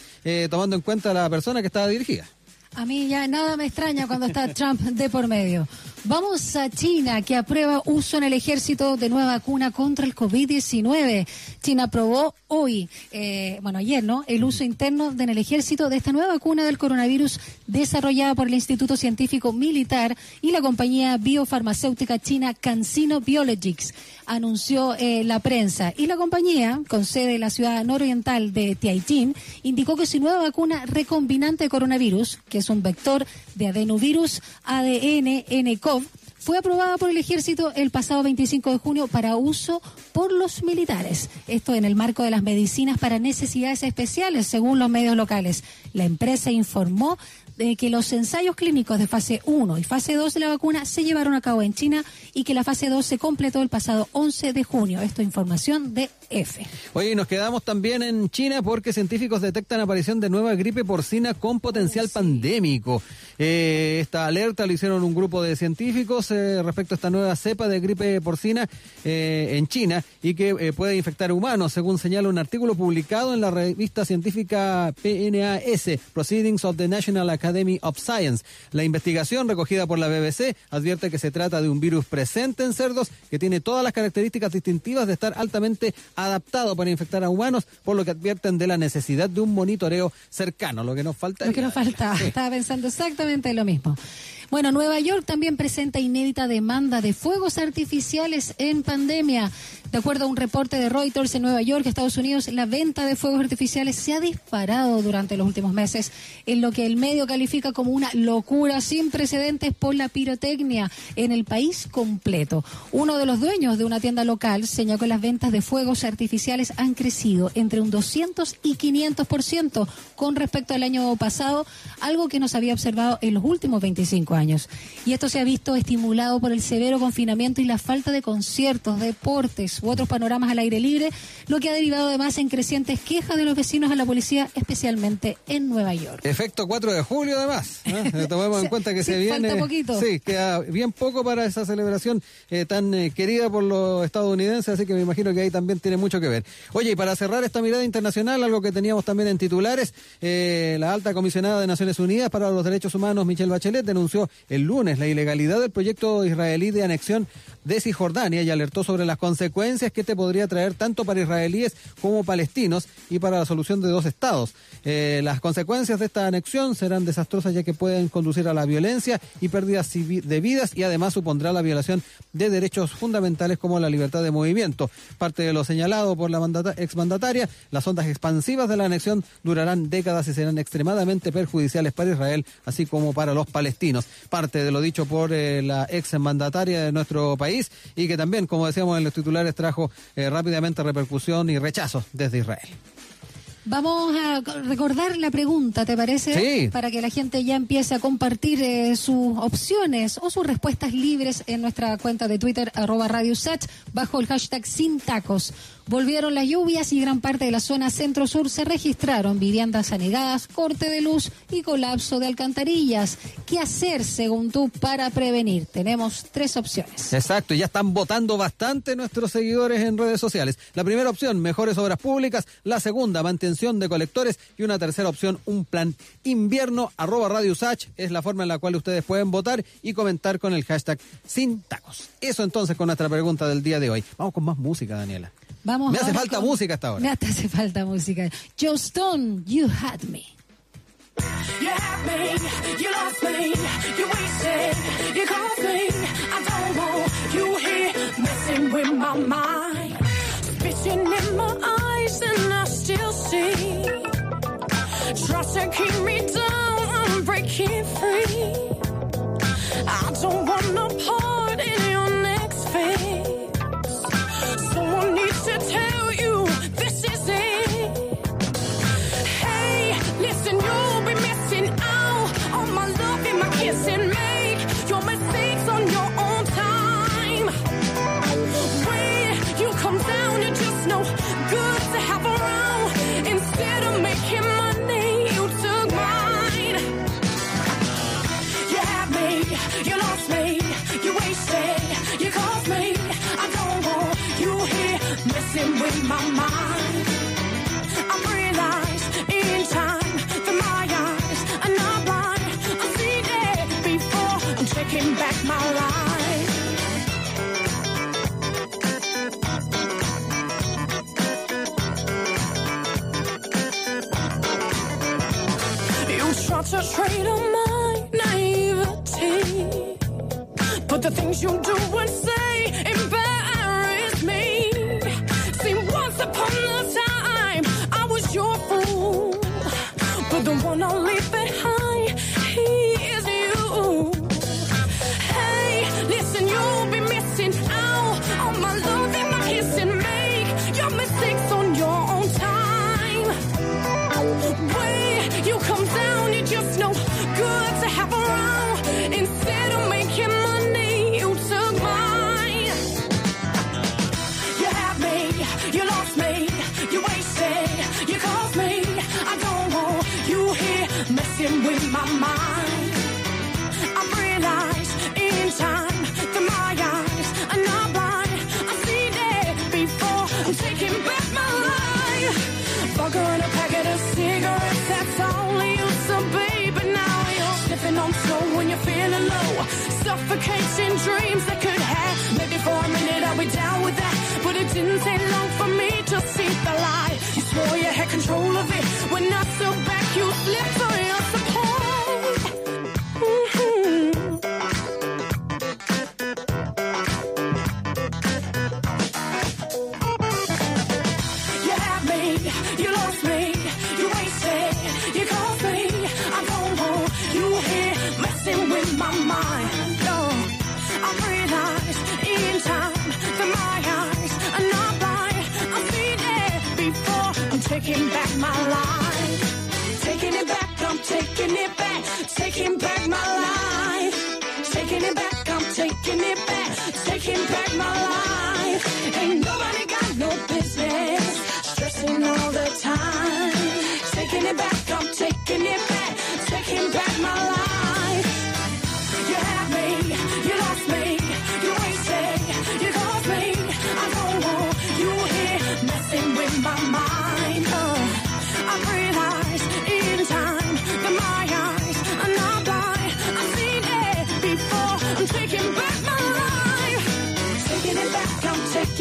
tomando en cuenta la persona que estaba dirigida. A mí ya nada me extraña cuando está Trump de por medio. Vamos a China, que aprueba uso en el ejército de nueva vacuna contra el COVID-19. China aprobó hoy, eh, bueno, ayer, ¿no? El uso interno de- en el ejército de esta nueva vacuna del coronavirus desarrollada por el Instituto Científico Militar y la compañía biofarmacéutica china CanSino Biologics, anunció eh, la prensa. Y la compañía, con sede en la ciudad nororiental de Tianjin, indicó que su nueva vacuna recombinante de coronavirus, que es un vector de adenovirus ADN NCOV, fue aprobada por el ejército el pasado 25 de junio para uso por los militares. Esto en el marco de las medicinas para necesidades especiales, según los medios locales. La empresa informó de que los ensayos clínicos de fase 1 y fase 2 de la vacuna se llevaron a cabo en China y que la fase 2 se completó el pasado 11 de junio. Esto información de F. Oye, y nos quedamos también en China porque científicos detectan aparición de nueva gripe porcina con potencial pandémico. Eh, esta alerta lo hicieron un grupo de científicos eh, respecto a esta nueva cepa de gripe porcina eh, en China y que eh, puede infectar humanos, según señala un artículo publicado en la revista científica PNAS, Proceedings of the National Academy of Science. La investigación recogida por la BBC advierte que se trata de un virus presente en cerdos que tiene todas las características distintivas de estar altamente adaptado para infectar a humanos, por lo que advierten de la necesidad de un monitoreo cercano, lo que nos falta. Lo que nos faltaba. Estaba pensando exactamente lo mismo. Bueno, Nueva York también presenta inédita demanda de fuegos artificiales en pandemia. De acuerdo a un reporte de Reuters en Nueva York, Estados Unidos, la venta de fuegos artificiales se ha disparado durante los últimos meses, en lo que el medio califica como una locura sin precedentes por la pirotecnia en el país completo. Uno de los dueños de una tienda local señaló que las ventas de fuegos artificiales han crecido entre un 200 y 500% con respecto al año pasado, algo que no se había observado en los últimos 25 años. Y esto se ha visto estimulado por el severo confinamiento y la falta de conciertos, deportes u otros panoramas al aire libre, lo que ha derivado además en crecientes quejas de los vecinos a la policía, especialmente en Nueva York. Efecto 4 de julio, además. ¿eh? Tomemos en cuenta que Sí, se viene. falta poquito. Sí, queda bien poco para esa celebración eh, tan eh, querida por los estadounidenses, así que me imagino que ahí también tiene mucho que ver. Oye, y para cerrar esta mirada internacional, algo que teníamos también en titulares, eh, la alta comisionada de Naciones Unidas para los Derechos Humanos, Michelle Bachelet, denunció el lunes la ilegalidad del proyecto israelí de anexión de Cisjordania y alertó sobre las consecuencias que este podría traer tanto para israelíes como palestinos y para la solución de dos estados. Eh, las consecuencias de esta anexión serán desastrosas ya que pueden conducir a la violencia y pérdidas de vidas y además supondrá la violación de derechos fundamentales como la libertad de movimiento. Parte de lo señalado por la mandata- exmandataria, las ondas expansivas de la anexión durarán décadas y serán extremadamente perjudiciales para Israel, así como para los palestinos. Parte de lo dicho por eh, la exmandataria de nuestro país y que también, como decíamos en los titulares, trajo eh, rápidamente repercusión y rechazo desde Israel. Vamos a recordar la pregunta, ¿te parece? Sí. Para que la gente ya empiece a compartir eh, sus opciones o sus respuestas libres en nuestra cuenta de Twitter, arroba Radio Sach, bajo el hashtag Sin Tacos. Volvieron las lluvias y gran parte de la zona centro-sur se registraron viviendas anegadas, corte de luz y colapso de alcantarillas. ¿Qué hacer, según tú, para prevenir? Tenemos tres opciones. Exacto, ya están votando bastante nuestros seguidores en redes sociales. La primera opción, mejores obras públicas. La segunda, mantención de colectores. Y una tercera opción, un plan invierno, arroba Radio Sach. Es la forma en la cual ustedes pueden votar y comentar con el hashtag sin tacos. Eso entonces con nuestra pregunta del día de hoy. Vamos con más música, Daniela. Vamos Me hace falta con- música hasta ahora. Me hace falta música. Joe Stone, You Had Me. You had me, you lost me, you wasted, you called me. I don't want you here messing with my mind. Spitting in my eyes and I still see. Tries to keep me down, break breaking free. I don't want no to take you do Suffocating dreams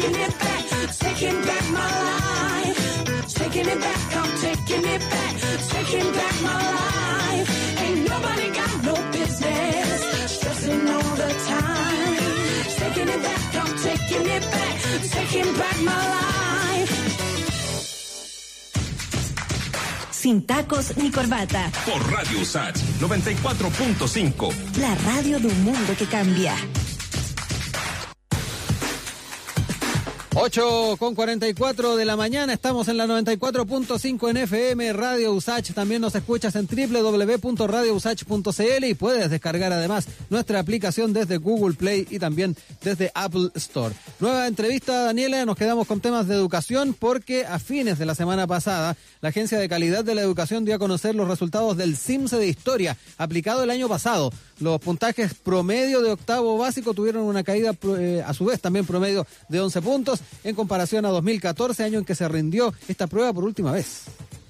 taking it back, taking back my life. Taking it back, I'm taking it back, taking back my life. Ain't nobody got no business stressing all the time. Taking it back, I'm taking it back, taking back my life. Sin tacos ni corbata. Por Radio Sach 94.5. La radio de un mundo que cambia. 8 con 44 de la mañana, estamos en la 94.5 en FM, Radio Usach. También nos escuchas en www.radiousach.cl y puedes descargar además nuestra aplicación desde Google Play y también desde Apple Store. Nueva entrevista, Daniela, nos quedamos con temas de educación porque a fines de la semana pasada la Agencia de Calidad de la Educación dio a conocer los resultados del CIMSE de Historia aplicado el año pasado. Los puntajes promedio de octavo básico tuvieron una caída eh, a su vez también promedio de 11 puntos en comparación a 2014, año en que se rindió esta prueba por última vez.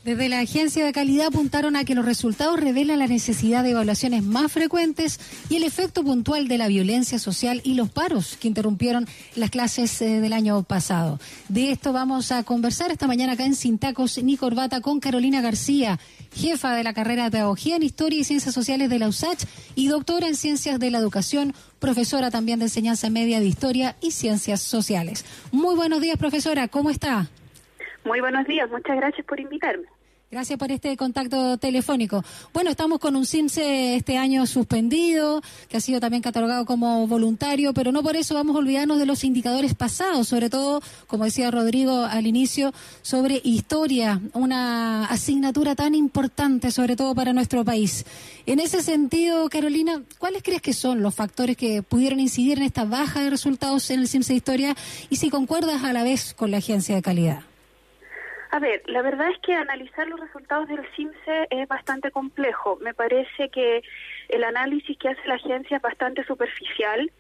Desde la agencia de calidad apuntaron a que los resultados revelan la necesidad de evaluaciones más frecuentes y el efecto puntual de la violencia social y los paros que interrumpieron las clases eh, del año pasado. De esto vamos a conversar esta mañana acá en Sin Tacos ni Corbata con Carolina García, jefa de la carrera de Pedagogía en Historia y Ciencias Sociales de la USACH y doctora en Ciencias de la Educación, profesora también de Enseñanza Media de Historia y Ciencias Sociales. Muy buenos días, profesora, ¿cómo está? Muy buenos días, muchas gracias por invitarme. Gracias por este contacto telefónico. Bueno, estamos con un CIMSE este año suspendido, que ha sido también catalogado como voluntario, pero no por eso vamos a olvidarnos de los indicadores pasados, sobre todo, como decía Rodrigo al inicio, sobre historia, una asignatura tan importante, sobre todo para nuestro país. En ese sentido, Carolina, ¿cuáles crees que son los factores que pudieron incidir en esta baja de resultados en el CIMSE de Historia y si concuerdas a la vez con la agencia de calidad? A ver, la verdad es que analizar los resultados del CIMSE es bastante complejo. Me parece que el análisis que hace la agencia es bastante superficial.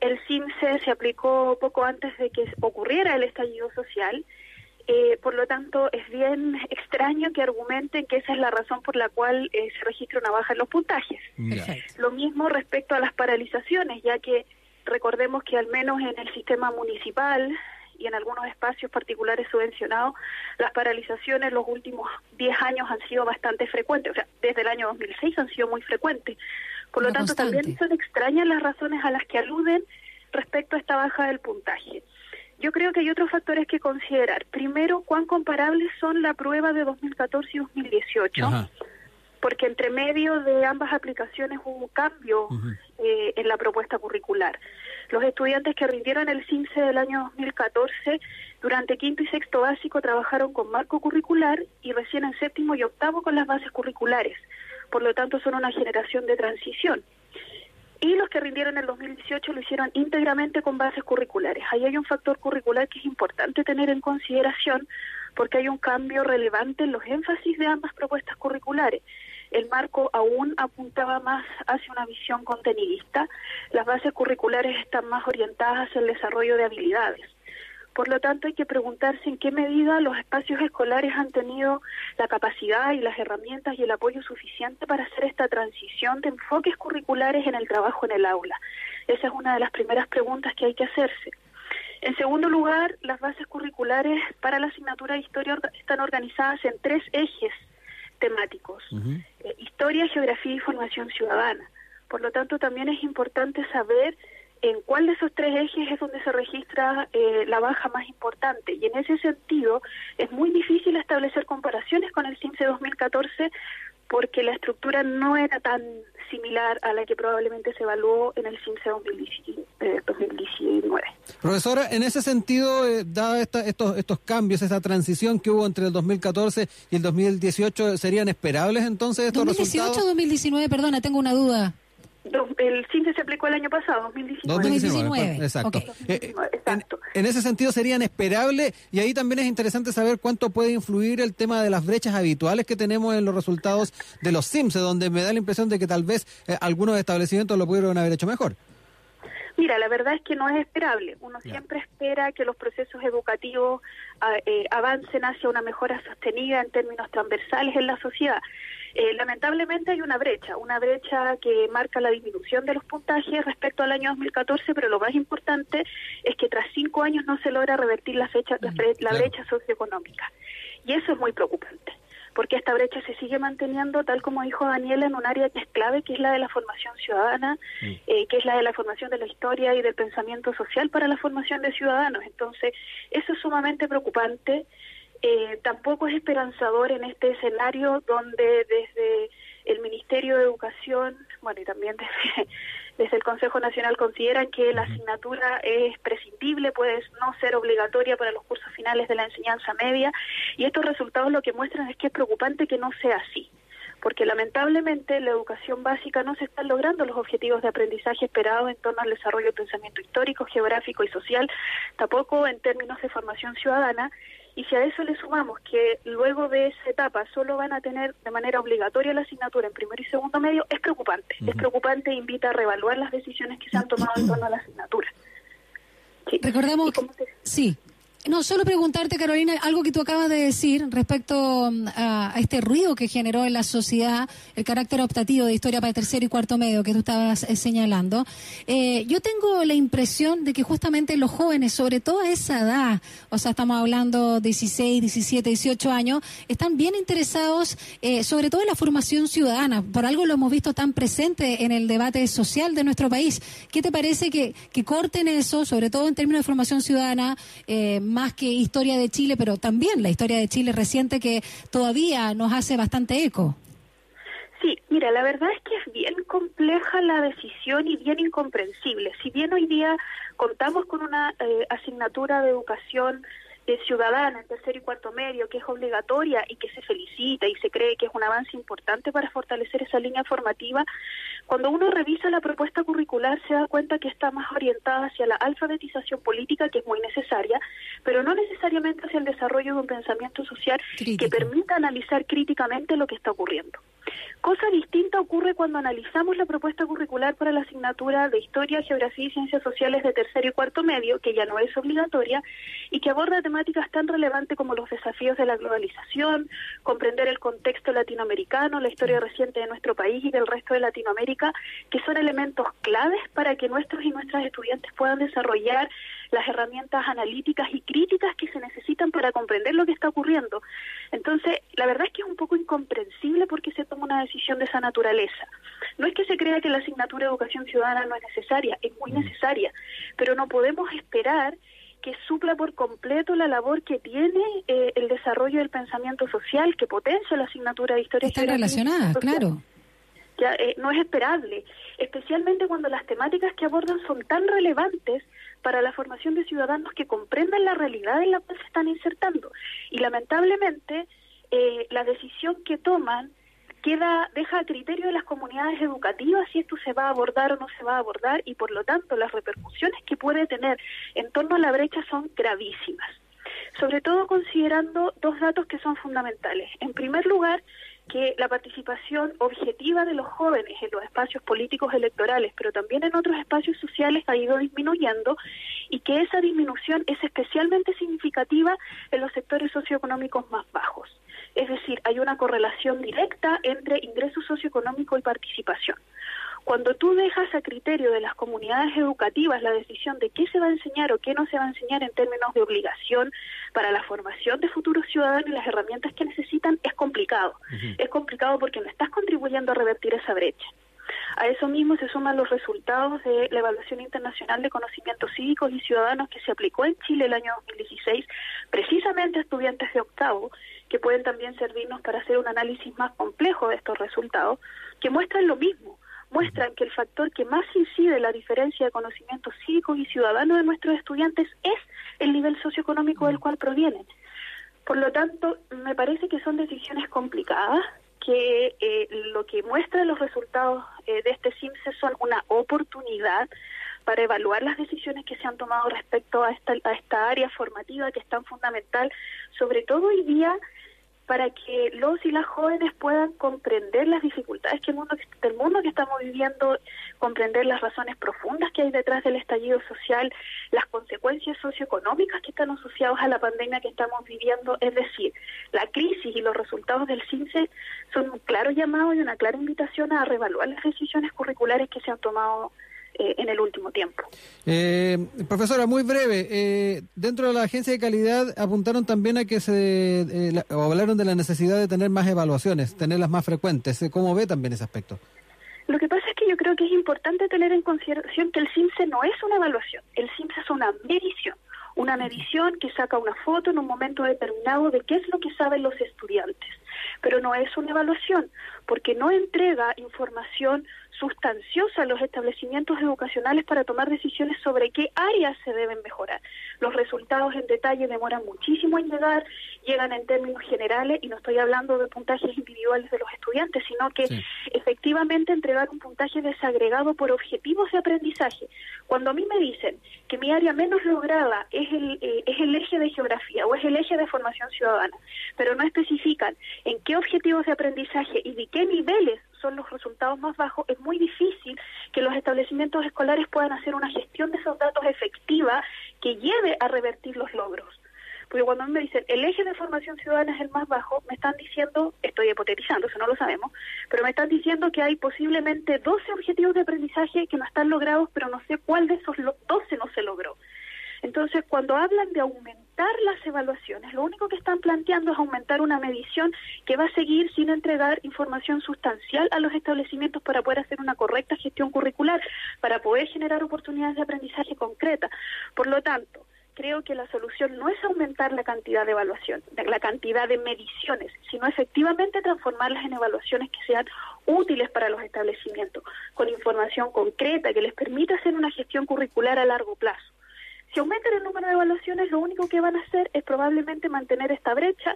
El CIMSE se aplicó poco antes de que ocurriera el estallido social. Eh, por lo tanto, es bien extraño que argumenten que esa es la razón por la cual eh, se registra una baja en los puntajes. Lo mismo respecto a las paralizaciones, ya que recordemos que al menos en el sistema municipal y en algunos espacios particulares subvencionados, las paralizaciones los últimos 10 años han sido bastante frecuentes, o sea, desde el año 2006 han sido muy frecuentes. Por lo Una tanto, constante. también son extrañas las razones a las que aluden respecto a esta baja del puntaje. Yo creo que hay otros factores que considerar. Primero, cuán comparables son la prueba de 2014 y 2018 Ajá. porque entre medio de ambas aplicaciones hubo un cambio eh, en la propuesta curricular. Los estudiantes que rindieron el CINCE del año 2014 durante quinto y sexto básico trabajaron con marco curricular y recién en séptimo y octavo con las bases curriculares. Por lo tanto, son una generación de transición. Y los que rindieron el 2018 lo hicieron íntegramente con bases curriculares. Ahí hay un factor curricular que es importante tener en consideración porque hay un cambio relevante en los énfasis de ambas propuestas curriculares. El marco aún apuntaba más hacia una visión contenidista, las bases curriculares están más orientadas hacia el desarrollo de habilidades. Por lo tanto, hay que preguntarse en qué medida los espacios escolares han tenido la capacidad y las herramientas y el apoyo suficiente para hacer esta transición de enfoques curriculares en el trabajo en el aula. Esa es una de las primeras preguntas que hay que hacerse. En segundo lugar, las bases curriculares para la asignatura de historia están organizadas en tres ejes temáticos. Eh, historia, geografía y formación ciudadana. Por lo tanto, también es importante saber en cuál de esos tres ejes es donde se registra eh, la baja más importante. Y en ese sentido, es muy difícil establecer comparaciones con el CIMSE 2014 porque la estructura no era tan similar a la que probablemente se evaluó en el CIMSE 2019. eh, 2019. Profesora, en ese sentido, eh, esta- estos, estos cambios, esa transición que hubo entre el 2014 y el 2018, ¿serían esperables entonces estos 2018 o resultados? 2019, perdona, tengo una duda. Do- El CIMSE se aplicó el año pasado, 2019. 2019, 2019, exacto. ok. Eh, eh, en, en ese sentido serían esperables y ahí también es interesante saber cuánto puede influir el tema de las brechas habituales que tenemos en los resultados de los SIMS, donde me da la impresión de que tal vez eh, algunos establecimientos lo pudieron haber hecho mejor. Mira, la verdad es que no es esperable. Uno siempre espera que los procesos educativos ah, eh, avancen hacia una mejora sostenida en términos transversales en la sociedad. Eh, lamentablemente hay una brecha, una brecha que marca la disminución de los puntajes respecto al año 2014, pero lo más importante es que tras cinco años no se logra revertir la, fecha, la, claro. brecha socioeconómica. Y eso es muy preocupante porque esta brecha se sigue manteniendo, tal como dijo Daniela, en un área que es clave, que es la de la formación ciudadana, eh, que es la de la formación de la historia y del pensamiento social para la formación de ciudadanos. Entonces, eso es sumamente preocupante. Eh, tampoco es esperanzador en este escenario donde desde el Ministerio de Educación, bueno, y también desde, desde el Consejo Nacional consideran que la asignatura es prescindible, puede no ser obligatoria para los cursos finales de la enseñanza media, y estos resultados lo que muestran es que es preocupante que no sea así porque lamentablemente en la educación básica no se están logrando los objetivos de aprendizaje esperados en torno al desarrollo del pensamiento histórico, geográfico y social, tampoco en términos de formación ciudadana, y si a eso le sumamos que luego de esa etapa solo van a tener de manera obligatoria la asignatura en primero y segundo medio, es preocupante. Es preocupante e invita a reevaluar las decisiones que se han tomado en torno a la asignatura. Sí. Recordemos Sí. No, solo preguntarte, Carolina, algo que tú acabas de decir respecto mm, a, este ruido que generó en la sociedad el carácter optativo de historia para tercero y cuarto medio que tú estabas eh, señalando. Eh, yo tengo la impresión de que justamente los jóvenes, sobre todo a esa edad, o sea, estamos hablando 16, 17, 18 años, están bien interesados, eh, sobre todo en la formación ciudadana. Por algo lo hemos visto tan presente en el debate social de nuestro país. ¿Qué te parece que, que corten eso, sobre todo en términos de formación ciudadana, eh, más que historia de Chile, pero también la historia de Chile reciente que todavía nos hace bastante eco. Sí, mira, la verdad es que es bien compleja la decisión y bien incomprensible. Si bien hoy día contamos con una eh, asignatura de educación eh, ciudadana en tercero y cuarto medio que es obligatoria y que se felicita y se cree que es un avance importante para fortalecer esa línea formativa, cuando uno revisa la propuesta curricular se da cuenta que está más orientada hacia la alfabetización política, que es muy necesaria, pero no necesariamente hacia el desarrollo de un pensamiento social que permita analizar críticamente lo que está ocurriendo. Cosa distinta ocurre cuando analizamos la propuesta curricular para la asignatura de Historia, Geografía y Ciencias Sociales de tercero y cuarto medio, que ya no es obligatoria, y que aborda temáticas tan relevantes como los desafíos de la globalización, comprender el contexto latinoamericano, la historia reciente de nuestro país y del resto de Latinoamérica, que son elementos claves para que nuestros y nuestras estudiantes puedan desarrollar las herramientas analíticas y críticas que se necesitan para comprender lo que está ocurriendo. Entonces, la verdad es que es un poco incomprensible porque se toma una decisión de esa naturaleza. No es que se crea que la asignatura de educación ciudadana no es necesaria, es muy necesaria, pero no podemos esperar que supla por completo la labor que tiene eh, el desarrollo del pensamiento social, que potencia la asignatura de historia. Están relacionadas, claro. Ya, eh, no es esperable, especialmente cuando las temáticas que abordan son tan relevantes para la formación de ciudadanos que comprendan la realidad en la cual se están insertando. Y lamentablemente, eh, la decisión que toman queda deja a criterio de las comunidades educativas si esto se va a abordar o no se va a abordar y por lo tanto las repercusiones que puede tener en torno a la brecha son gravísimas. Sobre todo considerando dos datos que son fundamentales. En primer lugar, que la participación objetiva de los jóvenes en los espacios políticos electorales, pero también en otros espacios sociales, ha ido disminuyendo y que esa disminución es especialmente significativa en los sectores socioeconómicos más bajos. Es decir, hay una correlación directa entre ingreso socioeconómico y participación. Cuando tú dejas a criterio de las comunidades educativas la decisión de qué se va a enseñar o qué no se va a enseñar en términos de obligación para la formación de futuros ciudadanos y las herramientas que necesitan, es complicado. Es complicado porque no estás contribuyendo a revertir esa brecha. A eso mismo se suman los resultados de la evaluación internacional de conocimientos cívicos y ciudadanos que se aplicó en Chile el año 2016, precisamente a estudiantes de octavo, que pueden también servirnos para hacer un análisis más complejo de estos resultados, que muestran lo mismo muestran que el factor que más incide en la diferencia de conocimientos cívicos y ciudadanos de nuestros estudiantes es el nivel socioeconómico del cual provienen. Por lo tanto, me parece que son decisiones complicadas, que eh, lo que muestran los resultados eh, de este CIMSE son una oportunidad para evaluar las decisiones que se han tomado respecto a esta, a esta área formativa que es tan fundamental, sobre todo hoy día para que los y las jóvenes puedan comprender las dificultades que el mundo, del mundo que estamos viviendo, comprender las razones profundas que hay detrás del estallido social, las consecuencias socioeconómicas que están asociadas a la pandemia que estamos viviendo. Es decir, la crisis y los resultados del CINCE son un claro llamado y una clara invitación a reevaluar las decisiones curriculares que se han tomado eh, en el último tiempo. Eh, profesora, muy breve, eh, dentro de la agencia de calidad apuntaron también a que se, eh, la- o hablaron de la necesidad de tener más evaluaciones, tenerlas más frecuentes. Eh, ¿Cómo ve también ese aspecto? Lo que pasa es que yo creo que es importante tener en consideración que el CIMSE no es una evaluación, el CIMSE es una medición, una medición que saca una foto en un momento determinado de qué es lo que saben los estudiantes, pero no es una evaluación porque no entrega información sustanciosa a los establecimientos educacionales para tomar decisiones sobre qué áreas se deben mejorar. Los resultados en detalle demoran muchísimo en llegar, llegan en términos generales y no estoy hablando de puntajes individuales de los estudiantes, sino que Sí. efectivamente entregar un puntaje desagregado por objetivos de aprendizaje. Cuando a mí me dicen que mi área menos lograda es el, eh, es el eje de geografía o es el eje de formación ciudadana, pero no especifican en qué objetivos de aprendizaje y de qué niveles son los resultados más bajos, es muy difícil que los establecimientos escolares puedan hacer una gestión de esos datos efectiva que lleve a revertir los logros. Porque cuando a mí me dicen el eje de formación ciudadana es el más bajo, me están diciendo, estoy hipotetizando, eso no lo sabemos, pero me están diciendo que hay posiblemente 12 objetivos de aprendizaje que no están logrados, pero no sé cuál de esos lo- 12 no se logró. Entonces, cuando hablan de aumentar las evaluaciones, lo único que están planteando es aumentar una medición que va a seguir sin entregar información sustancial a los establecimientos para poder hacer una correcta gestión curricular, para poder generar oportunidades de aprendizaje concretas. Por lo tanto, creo que la solución no es aumentar la cantidad de evaluación, la cantidad de mediciones, sino efectivamente transformarlas en evaluaciones que sean útiles para los establecimientos, con información concreta que les permita hacer una gestión curricular a largo plazo. Si aumentan el número de evaluaciones, lo único que van a hacer es probablemente mantener esta brecha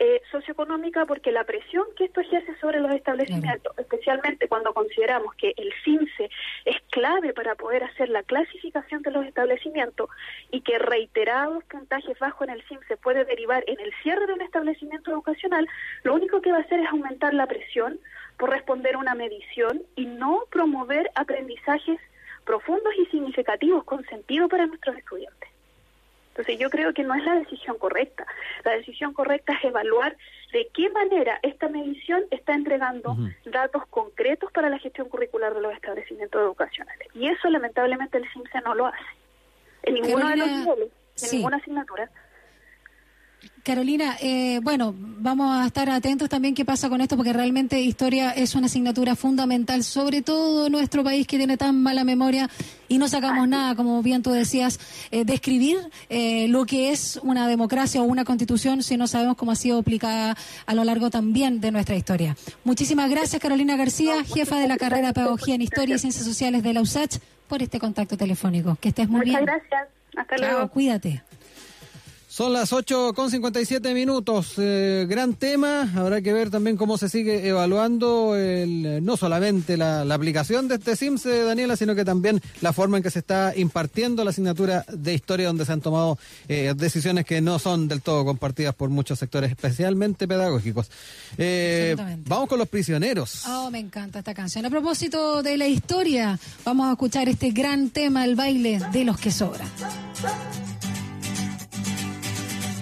eh, socioeconómica porque la presión que esto ejerce sobre los establecimientos, especialmente cuando consideramos que el CINCE es clave para poder hacer la clasificación de los establecimientos y que reiterados puntajes bajos en el CINCE puede derivar en el cierre de un establecimiento educacional, lo único que va a hacer es aumentar la presión por responder a una medición y no promover aprendizajes profundos y significativos con sentido para nuestros estudiantes. Entonces yo creo que no es la decisión correcta. La decisión correcta es evaluar de qué manera esta medición está entregando datos concretos para la gestión curricular de los establecimientos educacionales. Y eso lamentablemente el CIMSE no lo hace. En ninguno de los niveles, en sí. ninguna asignatura. Carolina, eh, bueno, vamos a estar atentos también qué pasa con esto, porque realmente historia es una asignatura fundamental, sobre todo en nuestro país que tiene tan mala memoria y no sacamos nada, como bien tú decías, eh, de eh, lo que es una democracia o una constitución si no sabemos cómo ha sido aplicada a lo largo también de nuestra historia. Muchísimas gracias, Carolina García, jefa de la carrera de Pedagogía en Historia y Ciencias Sociales de la USACH, por este contacto telefónico. Que estés muy Muchas bien. gracias. Hasta Chao, luego. cuídate. Son las 8 con 57 minutos. Eh, gran tema. Habrá que ver también cómo se sigue evaluando el, eh, no solamente la, la aplicación de este SIMS, eh, Daniela, sino que también la forma en que se está impartiendo la asignatura de historia, donde se han tomado eh, decisiones que no son del todo compartidas por muchos sectores, especialmente pedagógicos. Vamos con los prisioneros. Oh, me encanta esta canción. A propósito de la historia, vamos a escuchar este gran tema, el baile de los que sobran.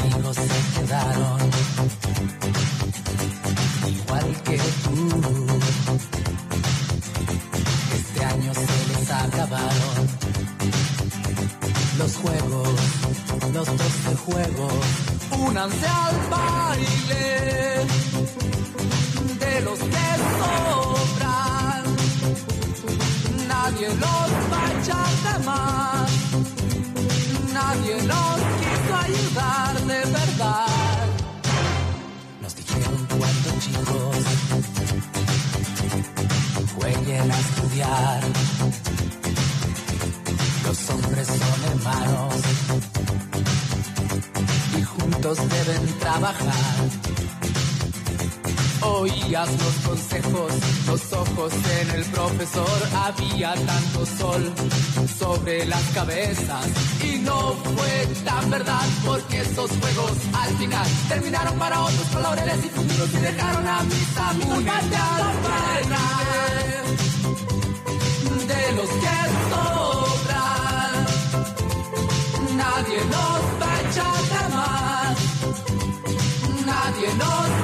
Amigos se quedaron igual que tú. Este año se les acabaron los juegos, los doce juegos. Únanse al baile de los que sobran. Nadie los va a de más. Nadie los quiso ayudar de verdad. Nos dijeron cuando chicos jueguen a estudiar. Los hombres son hermanos y juntos deben trabajar. Oías los consejos, los ojos en el profesor, había tanto sol sobre las cabezas y no fue tan verdad porque esos juegos al final terminaron para otros con laureles y futuros y dejaron a mis amigos de los que sobran. Nadie nos va a echar de más. Nadie nos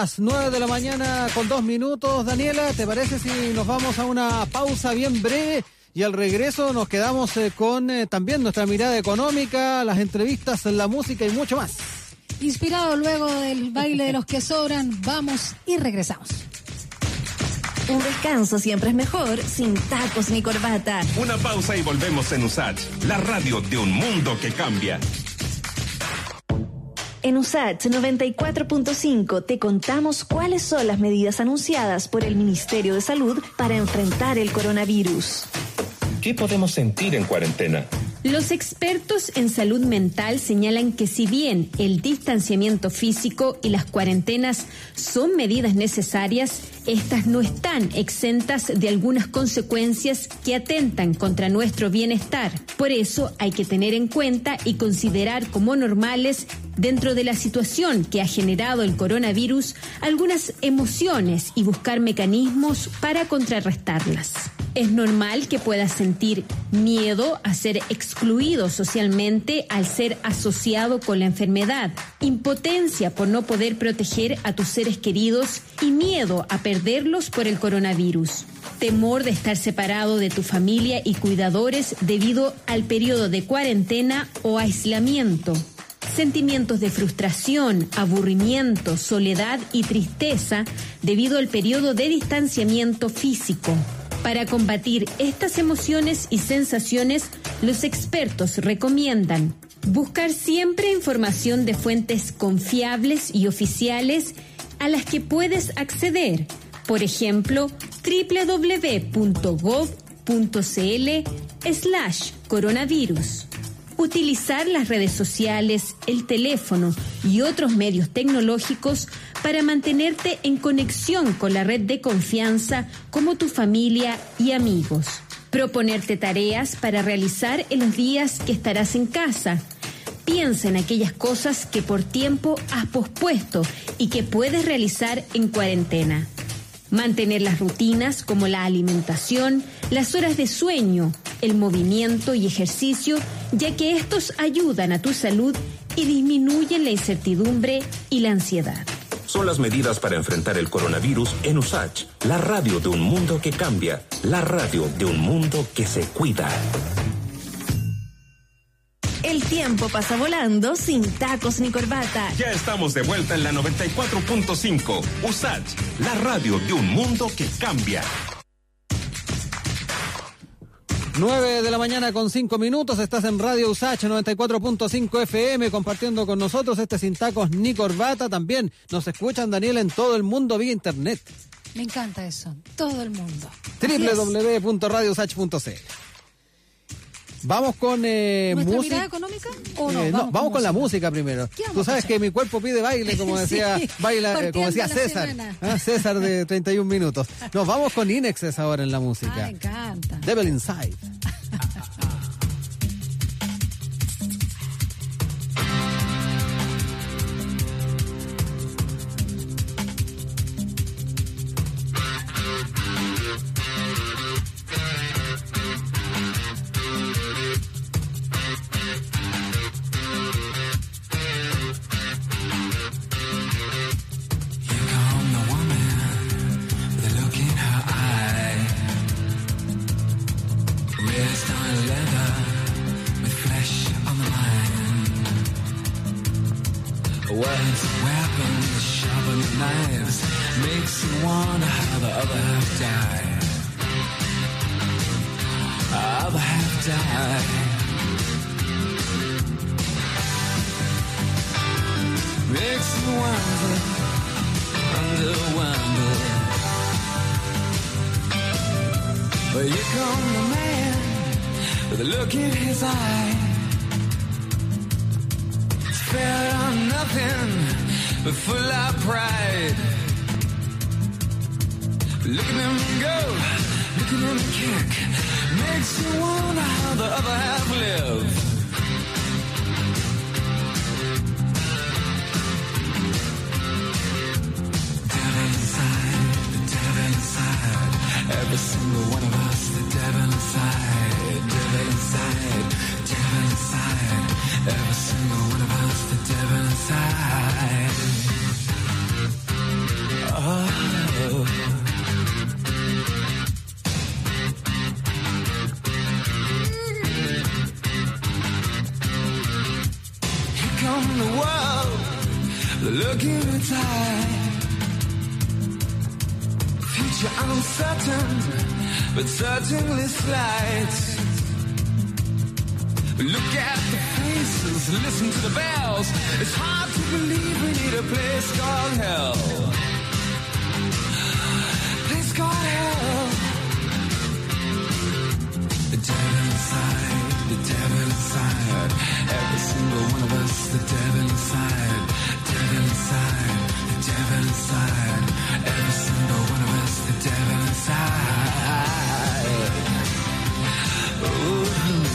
las 9 de la mañana con dos minutos. Daniela, ¿te parece si nos vamos a una pausa bien breve? Y al regreso nos quedamos eh, con eh, también nuestra mirada económica, las entrevistas, la música y mucho más. Inspirado luego del baile de los que sobran, vamos y regresamos. Un descanso siempre es mejor sin tacos ni corbata. Una pausa y volvemos en USACH, la radio de un mundo que cambia. En USACH 94.5 te contamos cuáles son las medidas anunciadas por el Ministerio de Salud para enfrentar el coronavirus. ¿Qué podemos sentir en cuarentena? Los expertos en salud mental señalan que si bien el distanciamiento físico y las cuarentenas son medidas necesarias, estas no están exentas de algunas consecuencias que atentan contra nuestro bienestar. Por eso hay que tener en cuenta y considerar como normales, dentro de la situación que ha generado el coronavirus, algunas emociones y buscar mecanismos para contrarrestarlas. Es normal que puedas sentir miedo a ser excluido socialmente al ser asociado con la enfermedad, impotencia por no poder proteger a tus seres queridos y miedo a perderlos por el coronavirus, temor de estar separado de tu familia y cuidadores debido al periodo de cuarentena o aislamiento. Sentimientos de frustración, aburrimiento, soledad y tristeza debido al periodo de distanciamiento físico. Para combatir estas emociones y sensaciones, los expertos recomiendan buscar siempre información de fuentes confiables y oficiales a las que puedes acceder, por ejemplo, www.gov.cl slash coronavirus. Utilizar las redes sociales, el teléfono y otros medios tecnológicos para mantenerte en conexión con la red de confianza como tu familia y amigos. Proponerte tareas para realizar en los días que estarás en casa. Piensa en aquellas cosas que por tiempo has pospuesto y que puedes realizar en cuarentena. Mantener las rutinas como la alimentación, las horas de sueño, el movimiento y ejercicio, ya que estos ayudan a tu salud y disminuyen la incertidumbre y la ansiedad. Son las medidas para enfrentar el coronavirus en USACH, la radio de un mundo que cambia, la radio de un mundo que se cuida. El tiempo pasa volando sin tacos ni corbata. Ya estamos de vuelta en la 94.5, USACH, la radio de un mundo que cambia. 9 de la mañana con 5 minutos, estás en Radio USACH 94.5 FM compartiendo con nosotros este sin tacos ni corbata. También nos escuchan, Daniel, en todo el mundo vía internet. Me encanta eso, todo el mundo. www.radiousach.cl Vamos con eh, ¿Nuestra música. mirada económica o no? Eh, no, vamos, con, la música primero. ¿Qué vamos Tú sabes que mi cuerpo pide baile, como decía, Sí, baila, eh, como decía César. Ah, César de 31 minutos. Nos vamos con Inexes ahora en la Ah, música. me encanta. Devil Inside. knives, makes you wonder how the other half died. Other half died. Makes you wonder wonder, wonder. But you come the man with a look in his eye. Fed on nothing full of pride. Look at him go, look at him kick. Makes you wonder how the other half live. devil inside, devil inside. Every single one of us, the devil inside, devil inside, devil inside. Every single one of us, the devil inside. In. Future uncertain, but certainly slight. Look at the faces, listen to the bells. It's hard to believe we need a place called hell. Place called hell. The devil inside, the devil inside. Every single one of us, the devil inside. Ooh.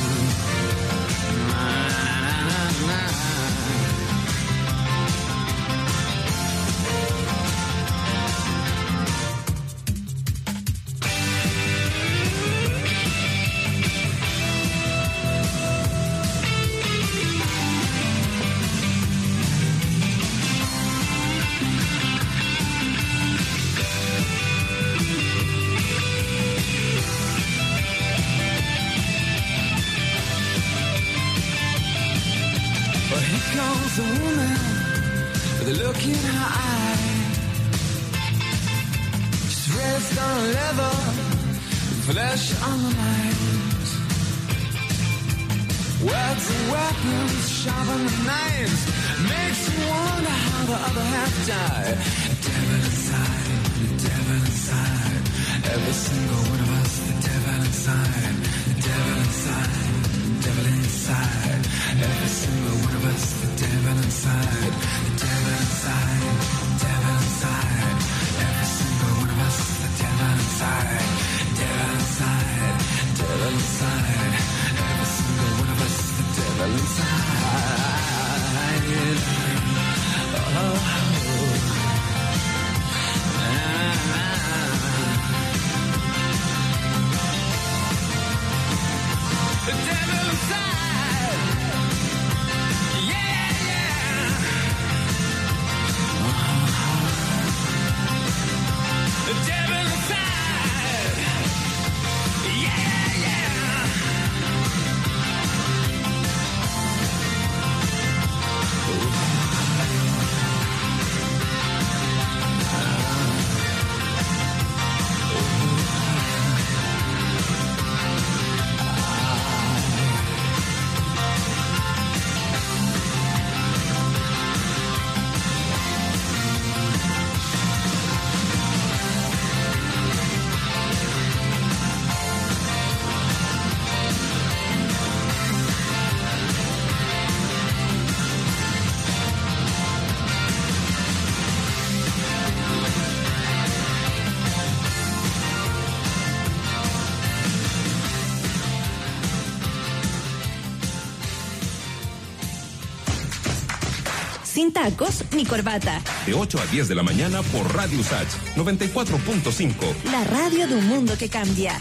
Sin tacos ni corbata. De 8 a 10 de la mañana por Radio Sach 94.5. La radio de un mundo que cambia.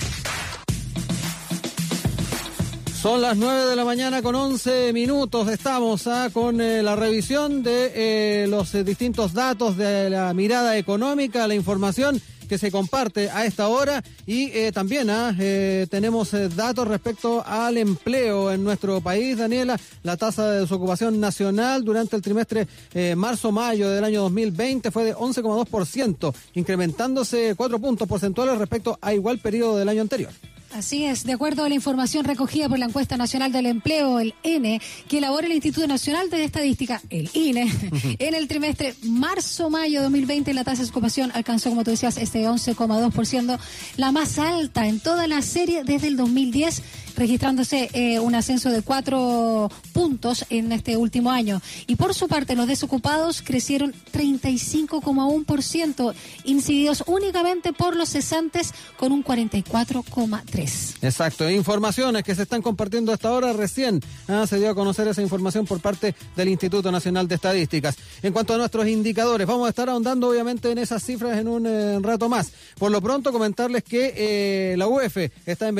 Son las 9 de la mañana con 11 minutos. Estamos ah, con eh, la revisión de eh, los eh, distintos datos de la mirada económica, la información que se comparte a esta hora y eh, también ah, eh, tenemos eh, datos respecto al empleo en nuestro país, Daniela, la tasa de desocupación nacional durante el trimestre marzo-mayo del año 2020 fue de 11,2%, incrementándose 4 puntos porcentuales respecto a igual periodo del año anterior. Así es, de acuerdo a la información recogida por la encuesta nacional del empleo, el INE, que elabora el Instituto Nacional de Estadística, el INE, en el trimestre marzo-mayo 2020 la tasa de desocupación alcanzó, como tú decías, este 11,2%, la más alta en toda la serie desde el 2010 registrándose eh, un ascenso de cuatro puntos en este último año. Y por su parte, los desocupados crecieron 35,1%, incididos únicamente por los cesantes con un 44,3%. Exacto, informaciones que se están compartiendo hasta ahora recién. ah, se dio a conocer esa información por parte del Instituto Nacional de Estadísticas. En cuanto a nuestros indicadores, vamos a estar ahondando obviamente en esas cifras en un eh, rato más. Por lo pronto, comentarles que eh, la UF está en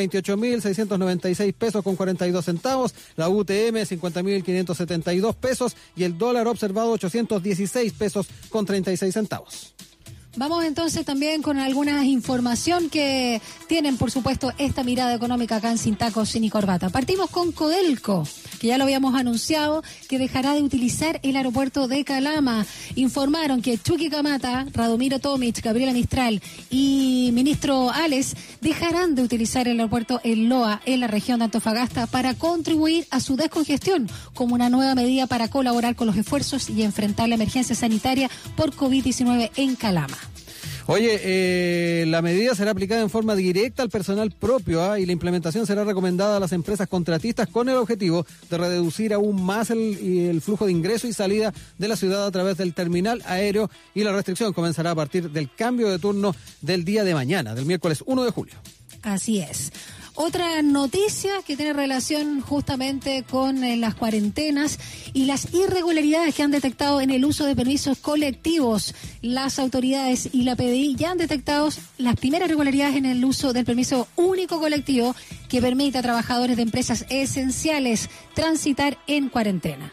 28.696 pesos con 42 centavos, la UTM 50.572 pesos y el dólar observado 816 pesos con 36 centavos. Vamos entonces también con alguna información que tienen, por supuesto, esta mirada económica acá en Sin Tacos. Partimos con Codelco, que ya lo habíamos anunciado, que dejará de utilizar el aeropuerto de Calama. Informaron que Chucky Camata, Radomiro Tomic, Gabriela Mistral y ministro Ales dejarán de utilizar el aeropuerto en Loa, en la región de Antofagasta, para contribuir a su descongestión como una nueva medida para colaborar con los esfuerzos y enfrentar la emergencia sanitaria por COVID-19 en Calama. Oye, eh, la medida será aplicada en forma directa al personal propio ¿ah? y la implementación será recomendada a las empresas contratistas con el objetivo de reducir aún más el, el flujo de ingreso y salida de la ciudad a través del terminal aéreo y la restricción comenzará a partir del cambio de turno del día de mañana, del miércoles 1 de julio. Así es. Otra noticia que tiene relación justamente con eh, las cuarentenas y las irregularidades que han detectado en el uso de permisos colectivos. Las autoridades y la PDI ya han detectado las primeras irregularidades en el uso del permiso único colectivo que permite a trabajadores de empresas esenciales transitar en cuarentena.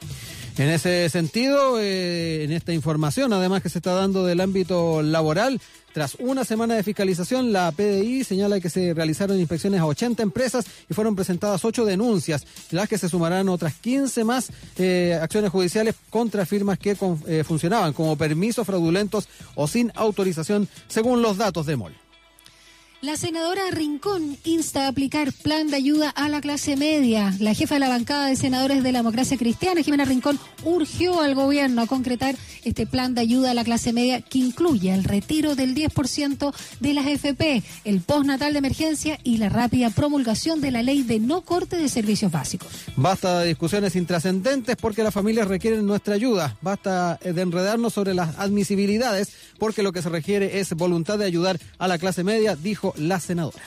En ese sentido, eh, en esta información, además que se está dando del ámbito laboral, tras una semana de fiscalización, la PDI señala que se realizaron inspecciones a 80 empresas y fueron presentadas 8 denuncias, las que se sumarán otras 15 más eh, acciones judiciales contra firmas que con- eh, funcionaban como permisos fraudulentos o sin autorización, según los datos de MOL. La senadora Rincón insta a aplicar plan de ayuda a la clase media. La jefa de la bancada de senadores de la democracia cristiana, Jimena Rincón, urgió al gobierno a concretar este plan de ayuda a la clase media que incluye el retiro del 10% de las FP, el postnatal de emergencia y la rápida promulgación de la ley de no corte de servicios básicos. Basta de discusiones intrascendentes porque las familias requieren nuestra ayuda. Basta de enredarnos sobre las admisibilidades porque lo que se requiere es voluntad de ayudar a la clase media, dijo la senadora.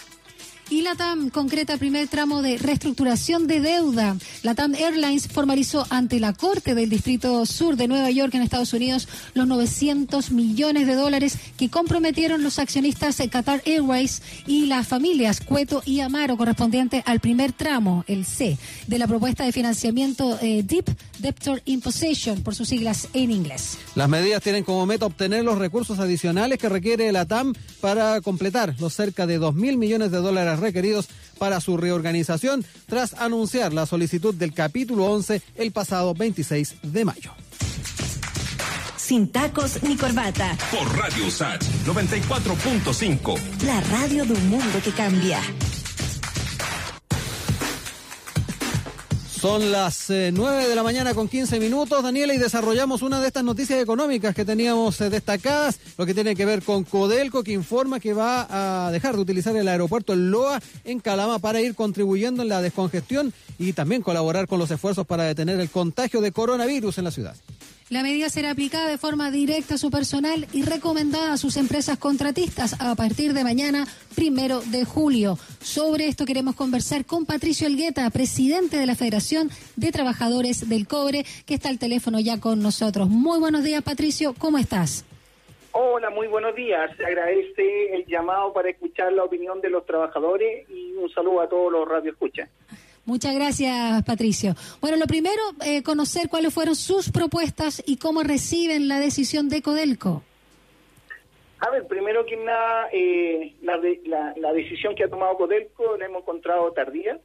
Y LATAM concreta primer tramo de reestructuración de deuda. LATAM Airlines formalizó ante la Corte del Distrito Sur de Nueva York en Estados Unidos los 900 millones de dólares que comprometieron los accionistas Qatar Airways y las familias Cueto y Amaro correspondiente al primer tramo, el C, de la propuesta de financiamiento eh, Deep Debtor Imposition, por sus siglas en inglés. Las medidas tienen como meta obtener los recursos adicionales que requiere la TAM para completar los cerca de 2 mil millones de dólares requeridos para su reorganización tras anunciar la solicitud del capítulo 11 el pasado 26 de mayo. Sin tacos ni corbata. Por Radio Sach 94.5. La radio de un mundo que cambia. Son las eh, 9 de la mañana con 15 minutos, Daniela, y desarrollamos una de estas noticias económicas que teníamos eh, destacadas, lo que tiene que ver con Codelco, que informa que va a dejar de utilizar el aeropuerto Loa, en Calama, para ir contribuyendo en la descongestión y también colaborar con los esfuerzos para detener el contagio de coronavirus en la ciudad. La medida será aplicada de forma directa a su personal y recomendada a sus empresas contratistas a partir de mañana, primero de julio. Sobre esto queremos conversar con Patricio Elgueta, presidente de la Federación de Trabajadores del Cobre, que está al teléfono ya con nosotros. Muy buenos días, Patricio, ¿cómo estás? Hola, muy buenos días. Agradece el llamado para escuchar la opinión de los trabajadores y un saludo a todos los radioescuchas. Muchas gracias, Patricio. Bueno, lo primero, eh, conocer cuáles fueron sus propuestas y cómo reciben la decisión de Codelco. A ver, primero que nada, eh, la, la decisión que ha tomado Codelco la hemos encontrado tardía.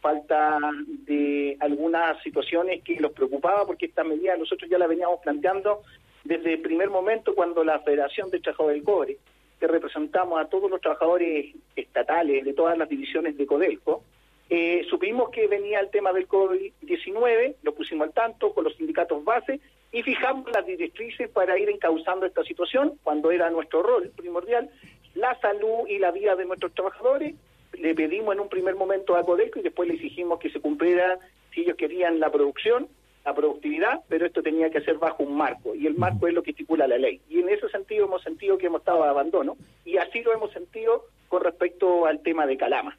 Falta de algunas situaciones que los preocupaba porque esta medida nosotros ya la veníamos planteando desde el primer momento cuando la Federación de Trabajadores del Cobre, que representamos a todos los trabajadores estatales de todas las divisiones de Codelco, eh, supimos que venía el tema del COVID-19, lo pusimos al tanto con los sindicatos base y fijamos las directrices para ir encauzando esta situación, cuando era nuestro rol primordial, la salud y la vida de nuestros trabajadores. Le pedimos en un primer momento a Codelco y después le exigimos que se cumpliera, si ellos querían, la producción, la productividad, pero esto tenía que ser bajo un marco, y el marco es lo que estipula la ley. Y en ese sentido hemos sentido que hemos estado de abandono, y así lo hemos sentido con respecto al tema de Calama.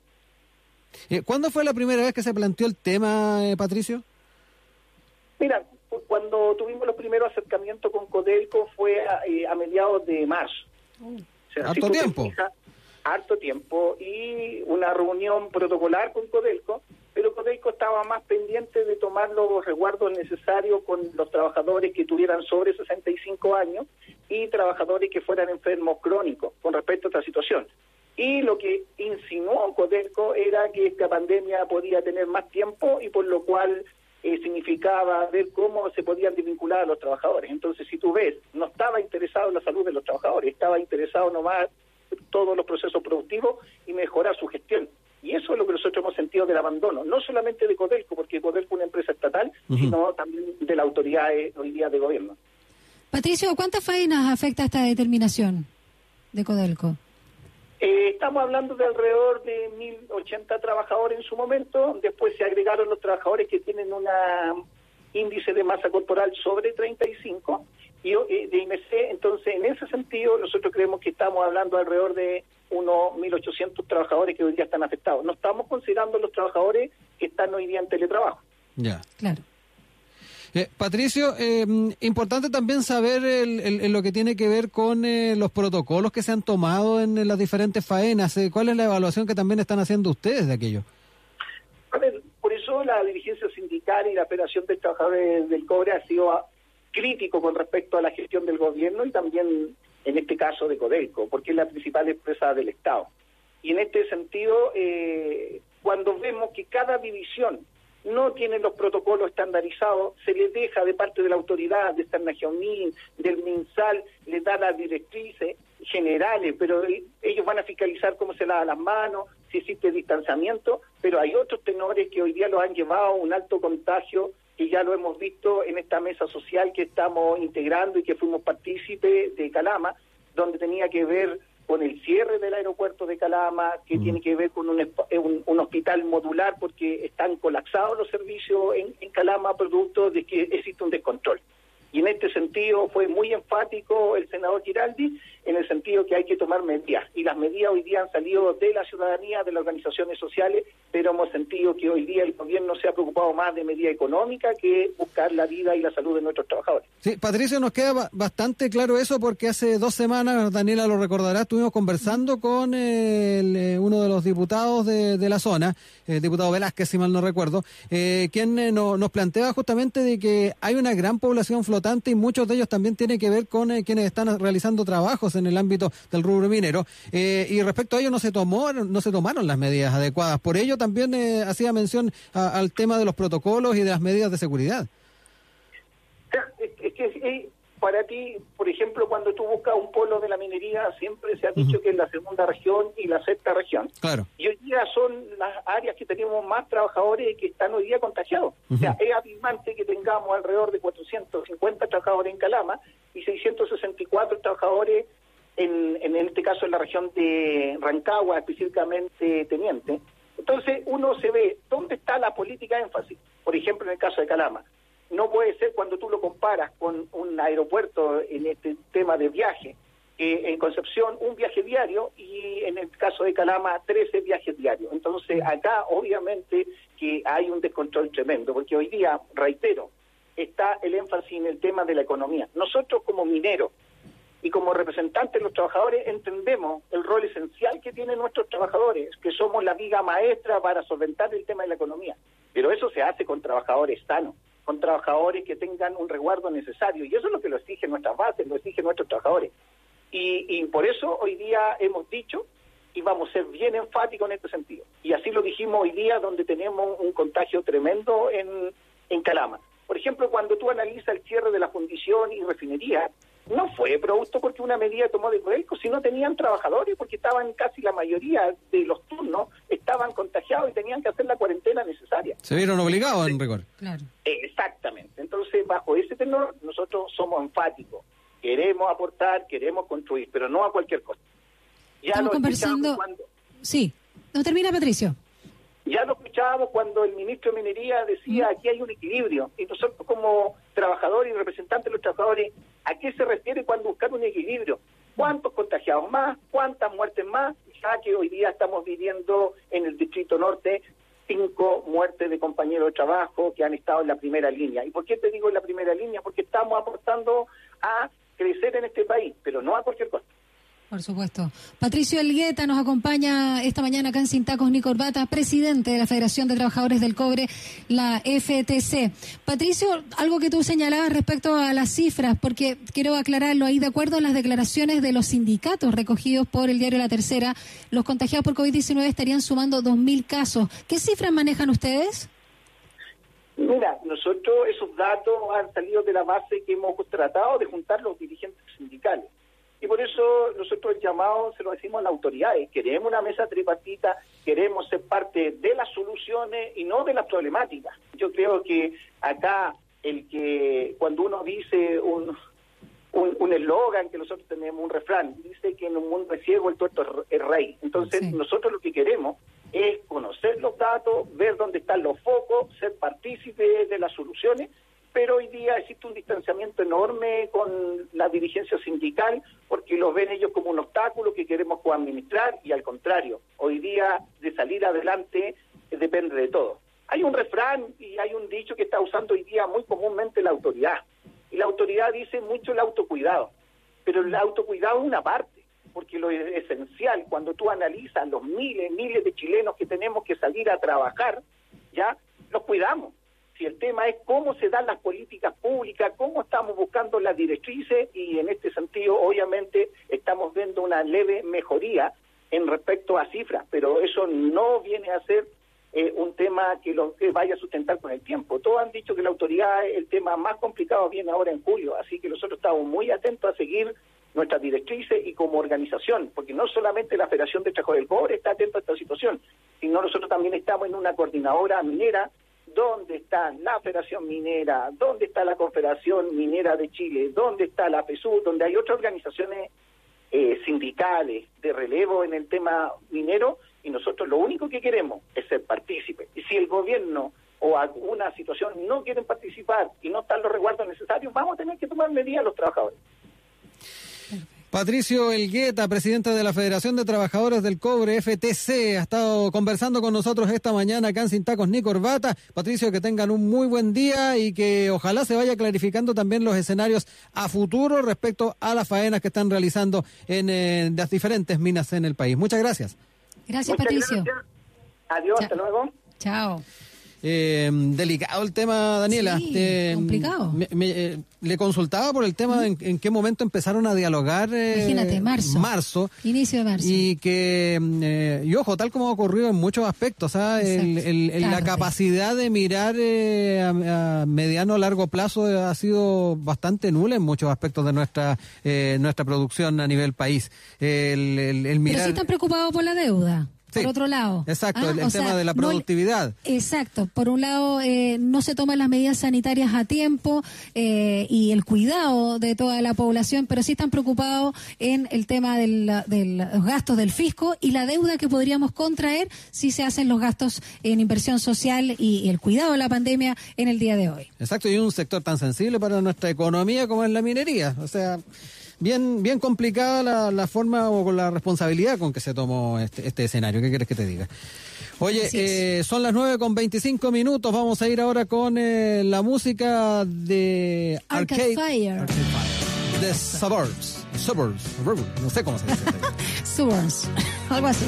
Eh, ¿Cuándo fue la primera vez que se planteó el tema, eh, Patricio? Mira, cu- cuando tuvimos los primeros acercamientos con Codelco fue a, eh, a mediados de marzo. O sea, Harto tiempo. fijas, harto tiempo y una reunión protocolar con Codelco, pero Codelco estaba más pendiente de tomar los resguardos necesarios con los trabajadores que tuvieran sobre 65 años y trabajadores que fueran enfermos crónicos con respecto a esta situación. Y lo que insinuó Codelco era que esta pandemia podía tener más tiempo y por lo cual eh, significaba ver cómo se podían desvincular a los trabajadores. Entonces, si tú ves, no estaba interesado en la salud de los trabajadores, estaba interesado nomás en todos los procesos productivos y mejorar su gestión. Y eso es lo que nosotros hemos sentido del abandono, no solamente de Codelco, porque Codelco es una empresa estatal, sino también de la autoridad eh, hoy día de gobierno. Patricio, ¿cuántas faenas afecta esta determinación de Codelco? Eh, estamos hablando de alrededor de 1.080 trabajadores en su momento. Después se agregaron los trabajadores que tienen un índice de masa corporal sobre 35 y eh, de IMC. Entonces, en ese sentido, nosotros creemos que estamos hablando alrededor de unos 1.800 trabajadores que hoy día están afectados. No estamos considerando los trabajadores que están hoy día en teletrabajo. Ya. Claro. Eh, Patricio, eh, importante también saber el- el- lo que tiene que ver con eh, los protocolos que se han tomado en, las diferentes faenas. Eh, ¿Cuál es la evaluación que también están haciendo ustedes de aquello? A ver, por eso la dirigencia sindical y la Federación de Trabajadores del Cobre ha sido crítico con respecto a la gestión del gobierno y también en este caso de Codelco, porque es la principal empresa del Estado. Y en este sentido, eh, cuando vemos que cada división no tiene los protocolos estandarizados, se les deja de parte de la autoridad, de San Najaumín, del MinSal, les da las directrices generales, pero eh, ellos van a fiscalizar cómo se lavan las manos, si existe distanciamiento, pero hay otros tenores que hoy día los han llevado a un alto contagio y ya lo hemos visto en esta mesa social que estamos integrando y que fuimos partícipes de Calama, donde tenía que ver con el cierre del aeropuerto de Calama, que tiene que ver con un, eh, un- un hospital modular porque están colapsados los servicios en, en Calama producto de que existe un descontrol. Y en este sentido fue muy enfático el senador Giraldi en el sentido que hay que tomar medidas. Y las medidas hoy día han salido de la ciudadanía, de las organizaciones sociales, pero hemos sentido que hoy día el gobierno se ha preocupado más de medida económica que buscar la vida y la salud de nuestros trabajadores. Sí, Patricio, nos queda ba- bastante claro eso porque hace dos semanas, Daniela lo recordará, estuvimos conversando con el, eh, uno de los diputados de, la zona, el diputado Velázquez, si mal no recuerdo, eh, quien eh, no- nos plantea justamente de que hay una gran población flotante y muchos de ellos también tienen que ver con eh, quienes están realizando trabajos en el ámbito del rubro minero. Eh, y respecto a ello no se tomó, no se tomaron las medidas adecuadas. Por ello también eh, hacía mención a- al tema de los protocolos y de las medidas de seguridad. Es que eh, para ti, por ejemplo, cuando tú buscas un polo de la minería, siempre se ha dicho que es la segunda región y la sexta región. Claro. Y hoy día son las áreas que tenemos más trabajadores que están hoy día contagiados. O sea, es abismante que tengamos alrededor de 450 trabajadores en Calama y 664 trabajadores en, en este caso en la región de Rancagua, específicamente Teniente. Entonces uno se ve dónde está la política de énfasis. Por ejemplo, en el caso de Calama. No puede ser cuando tú lo comparas con un aeropuerto en este tema de viaje, que en Concepción un viaje diario y en el caso de Calama 13 viajes diarios. Entonces acá obviamente que hay un descontrol tremendo, porque hoy día, reitero, está el énfasis en el tema de la economía. Nosotros como mineros y como representantes de los trabajadores entendemos el rol esencial que tienen nuestros trabajadores, que somos la viga maestra para solventar el tema de la economía. Pero eso se hace con trabajadores sanos, con trabajadores que tengan un resguardo necesario. Y eso es lo que lo exigen nuestras bases, lo exigen nuestros trabajadores. Y, y por eso hoy día hemos dicho y vamos a ser bien enfáticos en este sentido. Y así lo dijimos hoy día donde tenemos un contagio tremendo en, en Calama. Por ejemplo, cuando tú analizas el cierre de la fundición y refinería, no fue producto porque una medida tomó de Codelco, sino tenían trabajadores porque estaban casi la mayoría de los turnos estaban contagiados y tenían que hacer la cuarentena necesaria. Se vieron obligados en rigor. Claro. Exactamente. Entonces, bajo ese tenor, nosotros somos enfáticos. Queremos aportar, queremos construir, pero no a cualquier costo. Ya Estamos lo conversando. cuando- Sí. No termina, Patricio. Ya lo escuchábamos cuando el ministro de Minería decía aquí hay un equilibrio. Y nosotros como trabajadores y representantes de los trabajadores, ¿a qué se refiere cuando buscar un equilibrio? ¿Cuántos contagiados más? ¿Cuántas muertes más? Ya que hoy día estamos viviendo en el Distrito Norte cinco muertes de compañeros de trabajo que han estado en la primera línea. ¿Y por qué te digo en la primera línea? Porque estamos aportando a crecer en este país, pero no a cualquier costo. Por supuesto. Patricio Elgueta nos acompaña esta mañana acá en Sin Tacos ni Corbata, presidente de la Federación de Trabajadores del Cobre, la FTC. Patricio, algo que tú señalabas respecto a las cifras, porque quiero aclararlo ahí, de acuerdo a las declaraciones de los sindicatos recogidos por el diario La Tercera, los contagiados por COVID-19 estarían sumando 2.000 casos. ¿Qué cifras manejan ustedes? Mira, nosotros esos datos han salido de la base que hemos tratado de juntar los dirigentes sindicales. Y por eso nosotros el llamado se lo decimos a las autoridades. Queremos una mesa tripartita, queremos ser parte de las soluciones y no de las problemáticas. Yo creo que acá el que cuando uno dice un un un eslogan que nosotros tenemos, un refrán, dice que en un mundo de ciego el tuerto es rey. Entonces nosotros lo que queremos es conocer los datos, ver dónde están los focos, ser partícipes de las soluciones, pero hoy día existe un distanciamiento enorme con la dirigencia sindical porque los ven ellos como un obstáculo que queremos coadministrar y al contrario, hoy día de salir adelante eh, depende de todo. Hay un refrán y hay un dicho que está usando hoy día muy comúnmente la autoridad y la autoridad dice mucho el autocuidado, pero el autocuidado es una parte porque lo esencial, cuando tú analizas los miles, miles de chilenos que tenemos que salir a trabajar, ya los cuidamos. Si el tema es cómo se dan las políticas públicas, cómo estamos buscando las directrices y en este sentido obviamente estamos viendo una leve mejoría en respecto a cifras, pero eso no viene a ser eh, un tema que lo que vaya a sustentar con el tiempo. Todos han dicho que la autoridad, el tema más complicado viene ahora en julio, así que nosotros estamos muy atentos a seguir nuestras directrices y como organización, porque no solamente la Federación de Trabajadores del Cobre está atenta a esta situación, sino nosotros también estamos en una coordinadora minera donde está la Federación Minera, donde está la Confederación Minera de Chile, donde está la PSU, donde hay otras organizaciones eh, sindicales de relevo en el tema minero y nosotros lo único que queremos es ser partícipes. Y si el gobierno o alguna situación no quieren participar y no están los resguardos necesarios, vamos a tener que tomar medidas los trabajadores. Patricio Elgueta, presidente de la Federación de Trabajadores del Cobre, FTC, ha estado conversando con nosotros esta mañana acá en Sin Tacos ni Corbata. Patricio, que tengan un muy buen día y que ojalá se vaya clarificando también los escenarios a futuro respecto a las faenas que están realizando en eh, las diferentes minas en el país. Muchas gracias. Gracias, Muchas Patricio. gracias. Adiós, hasta luego. Chao. Eh, delicado el tema, Daniela. Sí, Eh, complicado. me- me, eh, le consultaba por el tema en, en qué momento empezaron a dialogar. eh, Imagínate, marzo. Marzo. Inicio de marzo. Y que, y ojo, tal como ha ocurrido en muchos aspectos, ¿ah? el, Exacto. el- el- la capacidad de mirar eh, a, a mediano o largo plazo ha sido bastante nula en muchos aspectos de nuestra eh, nuestra producción a nivel país. El, el- el Pero mirar, sí están preocupados por la deuda. Sí. Por otro lado. Exacto, Ah, el, tema sea, de la no productividad. Exacto. Por un lado, eh, no se toman las medidas sanitarias a tiempo eh, y el cuidado de toda la población, pero sí están preocupados en el tema del- de los gastos del fisco y la deuda que podríamos contraer si se hacen los gastos en inversión social y, y el cuidado de la pandemia en el día de hoy. Exacto, y un sector tan sensible para nuestra economía como es la minería. O sea, bien bien complicada la, la forma o con la responsabilidad con que se tomó este, este escenario. ¿Qué quieres que te diga? Oye, eh, son las 9 con 25 minutos. Vamos a ir ahora con eh, la música de Arcade Fire. Arcade Fire. Suburbs. Suburbs. Suburbs, No sé cómo se dice. Suburns, algo así.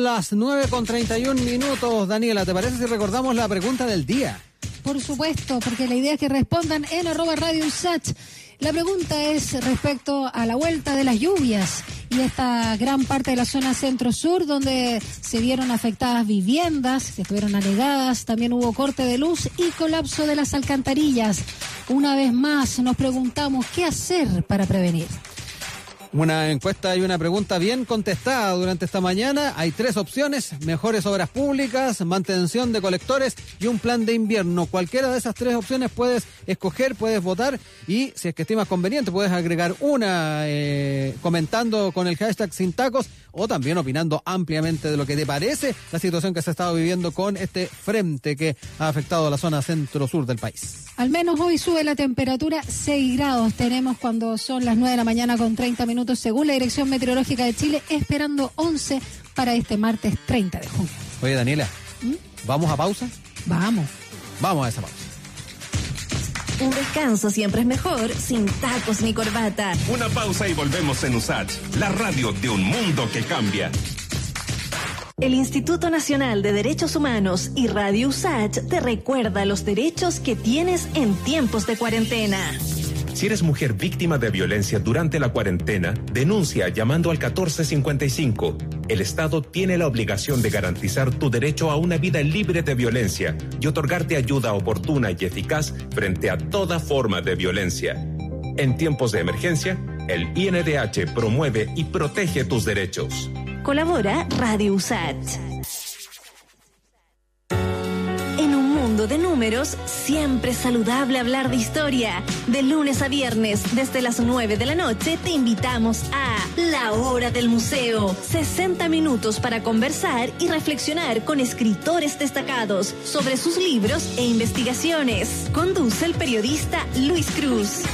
Las 9 con 31 minutos. Daniela, ¿te parece si recordamos la pregunta del día? Por supuesto, porque la idea es que respondan en arroba radio. La pregunta es respecto a la vuelta de las lluvias y esta gran parte de la zona centro-sur donde se vieron afectadas viviendas, que estuvieron anegadas, también hubo corte de luz y colapso de las alcantarillas. Una vez más nos preguntamos qué hacer para prevenir. Una encuesta y una pregunta bien contestada durante esta mañana. Hay tres opciones, mejores obras públicas, mantención de colectores y un plan de invierno. Cualquiera de esas tres opciones puedes escoger, puedes votar y si es que estimas conveniente puedes agregar una eh, comentando con el hashtag sin tacos o también opinando ampliamente de lo que te parece la situación que se ha estado viviendo con este frente que ha afectado a la zona centro-sur del país. Al menos hoy sube la temperatura 6 grados. Tenemos cuando son las 9 de la mañana con 30 minutos según la Dirección Meteorológica de Chile, esperando 11 para este martes 30 de junio. Oye Daniela, ¿vamos a pausa? Vamos. Vamos a esa pausa. Un descanso siempre es mejor sin tacos ni corbata. Una pausa y volvemos en USACH, la radio de un mundo que cambia. El Instituto Nacional de Derechos Humanos y Radio USACH te recuerda los derechos que tienes en tiempos de cuarentena. Si eres mujer víctima de violencia durante la cuarentena, denuncia llamando al 1455. El Estado tiene la obligación de garantizar tu derecho a una vida libre de violencia y otorgarte ayuda oportuna y eficaz frente a toda forma de violencia. En tiempos de emergencia, el INDH promueve y protege tus derechos. Colabora Radio USACH. De números, siempre saludable hablar de historia. De lunes a viernes, desde las 9 de la noche, te invitamos a La Hora del Museo. 60 minutos para conversar y reflexionar con escritores destacados sobre sus libros e investigaciones. Conduce el periodista Luis Cruz.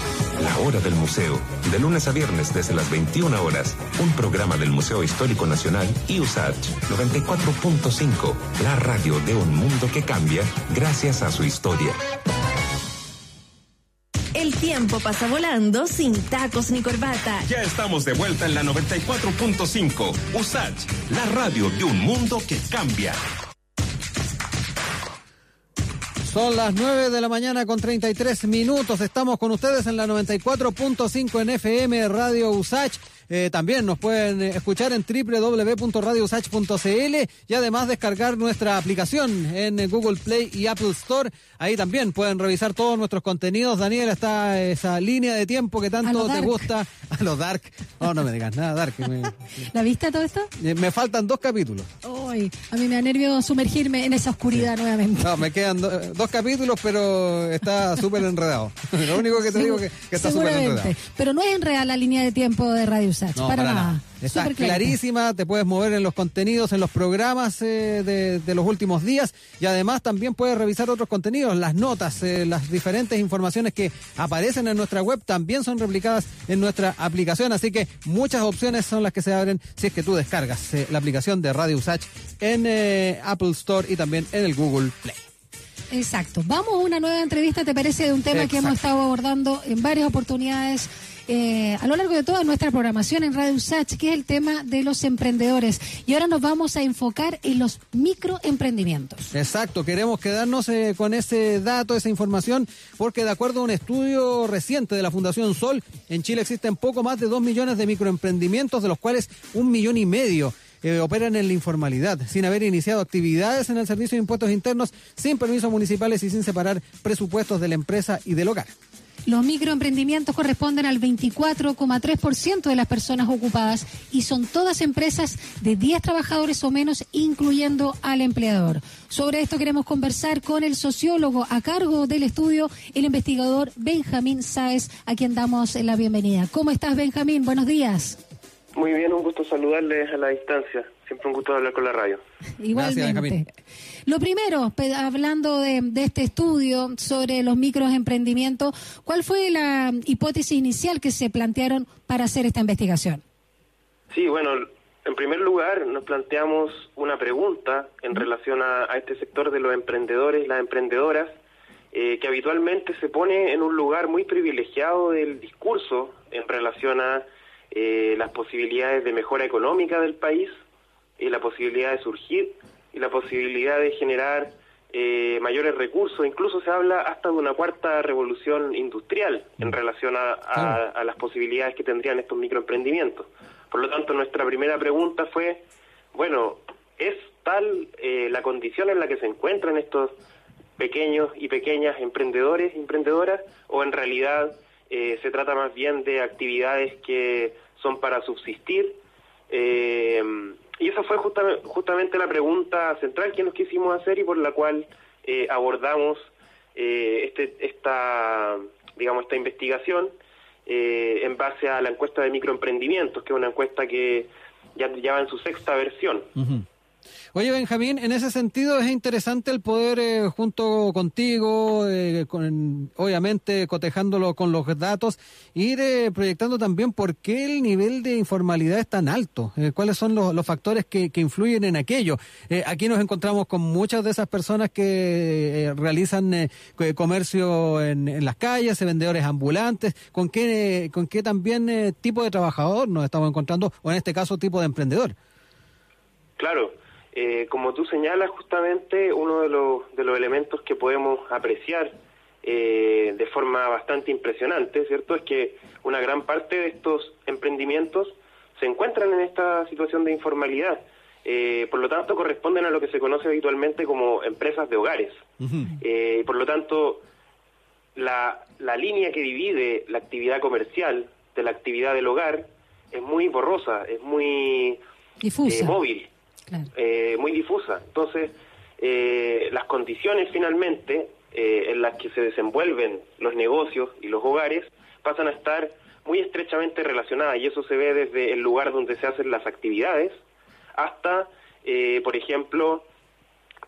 La Hora del Museo, de lunes a viernes desde las 21 horas, un programa del Museo Histórico Nacional y USACH 94.5, la radio de un mundo que cambia gracias a su historia. El tiempo pasa volando sin tacos ni corbata. Ya estamos de vuelta en la 94.5, USACH, la radio de un mundo que cambia. Son las 9 de la mañana con 33 minutos. Estamos con ustedes en la 94.5 en FM Radio Usach. Eh, también nos pueden eh, escuchar en www.radiousach.cl y además descargar nuestra aplicación en eh, Google Play y Apple Store. Ahí también pueden revisar todos nuestros contenidos. Daniel, está esa línea de tiempo que tanto te gusta. A los dark. No, no me digas nada, dark. Me, ¿La viste todo esto? me faltan dos capítulos. A mí me da nervio sumergirme en esa oscuridad nuevamente. No, me quedan do- dos capítulos, pero está súper enredado. Lo único que te digo que, que está súper enredado. Pero no es en real la línea de tiempo de Radio Usach, No, para, nada. Está clarita. clarísima, te puedes mover en los contenidos, en los programas eh, de, de los últimos días y además también puedes revisar otros contenidos, las notas, eh, las diferentes informaciones que aparecen en nuestra web también son replicadas en nuestra aplicación, así que muchas opciones son las que se abren si es que tú descargas eh, la aplicación de Radio Usach en eh, Apple Store y también en el Google Play. Exacto. Vamos a una nueva entrevista, ¿te parece? De un tema que hemos estado abordando en varias oportunidades eh, a lo largo de toda nuestra programación en Radio Usach, que es el tema de los emprendedores. Y ahora nos vamos a enfocar en los microemprendimientos. Exacto, queremos quedarnos eh, con ese dato, esa información, porque de acuerdo a un estudio reciente de la Fundación Sol, en Chile existen poco más de dos millones de microemprendimientos, de los cuales un millón y medio eh, operan en la informalidad, sin haber iniciado actividades en el Servicio de Impuestos Internos, sin permisos municipales y sin separar presupuestos de la empresa y del hogar. Los microemprendimientos corresponden al 24,3% de las personas ocupadas y son todas empresas de 10 trabajadores o menos, incluyendo al empleador. Sobre esto queremos conversar con el sociólogo a cargo del estudio, el investigador Benjamín Sáez, a quien damos la bienvenida. ¿Cómo estás, Benjamín? Buenos días. Muy bien, un gusto saludarles a la distancia. Siempre un gusto hablar con la radio. Igualmente. Lo primero, hablando de, de este estudio sobre los microemprendimientos, ¿cuál fue la hipótesis inicial que se plantearon para hacer esta investigación? Sí, bueno, en primer lugar nos planteamos una pregunta en relación a, a este sector de los emprendedores y las emprendedoras, eh, que habitualmente se pone en un lugar muy privilegiado del discurso en relación a eh, las posibilidades de mejora económica del país, eh, la posibilidad de surgir y la posibilidad de generar eh, mayores recursos. Incluso se habla hasta de una cuarta revolución industrial en relación a, a- a las posibilidades que tendrían estos microemprendimientos. Por lo tanto, nuestra primera pregunta fue, bueno, ¿es tal eh, la condición en la que se encuentran estos pequeños y pequeñas emprendedores y emprendedoras o en realidad eh, se trata más bien de actividades que son para subsistir? Eh, y esa fue justa- justamente la pregunta central que nos quisimos hacer y por la cual eh, abordamos eh, este, esta, digamos, esta investigación eh, en base a la encuesta de microemprendimientos, que es una encuesta que ya, ya va en su sexta versión. Oye, Benjamín, en ese sentido es interesante el poder, eh, junto contigo, eh, con- obviamente cotejándolo con los datos, ir eh, proyectando también por qué el nivel de informalidad es tan alto, eh, cuáles son los, factores que, influyen en aquello. Eh, aquí nos encontramos con muchas de esas personas que eh, realizan co- comercio en, las calles, vendedores ambulantes, con qué, con qué también tipo de trabajador nos estamos encontrando, o en este caso tipo de emprendedor. Claro, eh, como tú señalas, justamente uno de los, de los elementos que podemos apreciar eh, de forma bastante impresionante, ¿cierto? Es que una gran parte de estos emprendimientos se encuentran en esta situación de informalidad. Eh, por lo tanto, corresponden a lo que se conoce habitualmente como empresas de hogares. Eh, por lo tanto, la, la línea que divide la actividad comercial de la actividad del hogar es muy borrosa, es muy eh, móvil, eh, muy difusa. Entonces, eh, las condiciones finalmente eh, en las que se desenvuelven los negocios y los hogares pasan a estar muy estrechamente relacionadas y eso se ve desde el lugar donde se hacen las actividades hasta, eh, por ejemplo,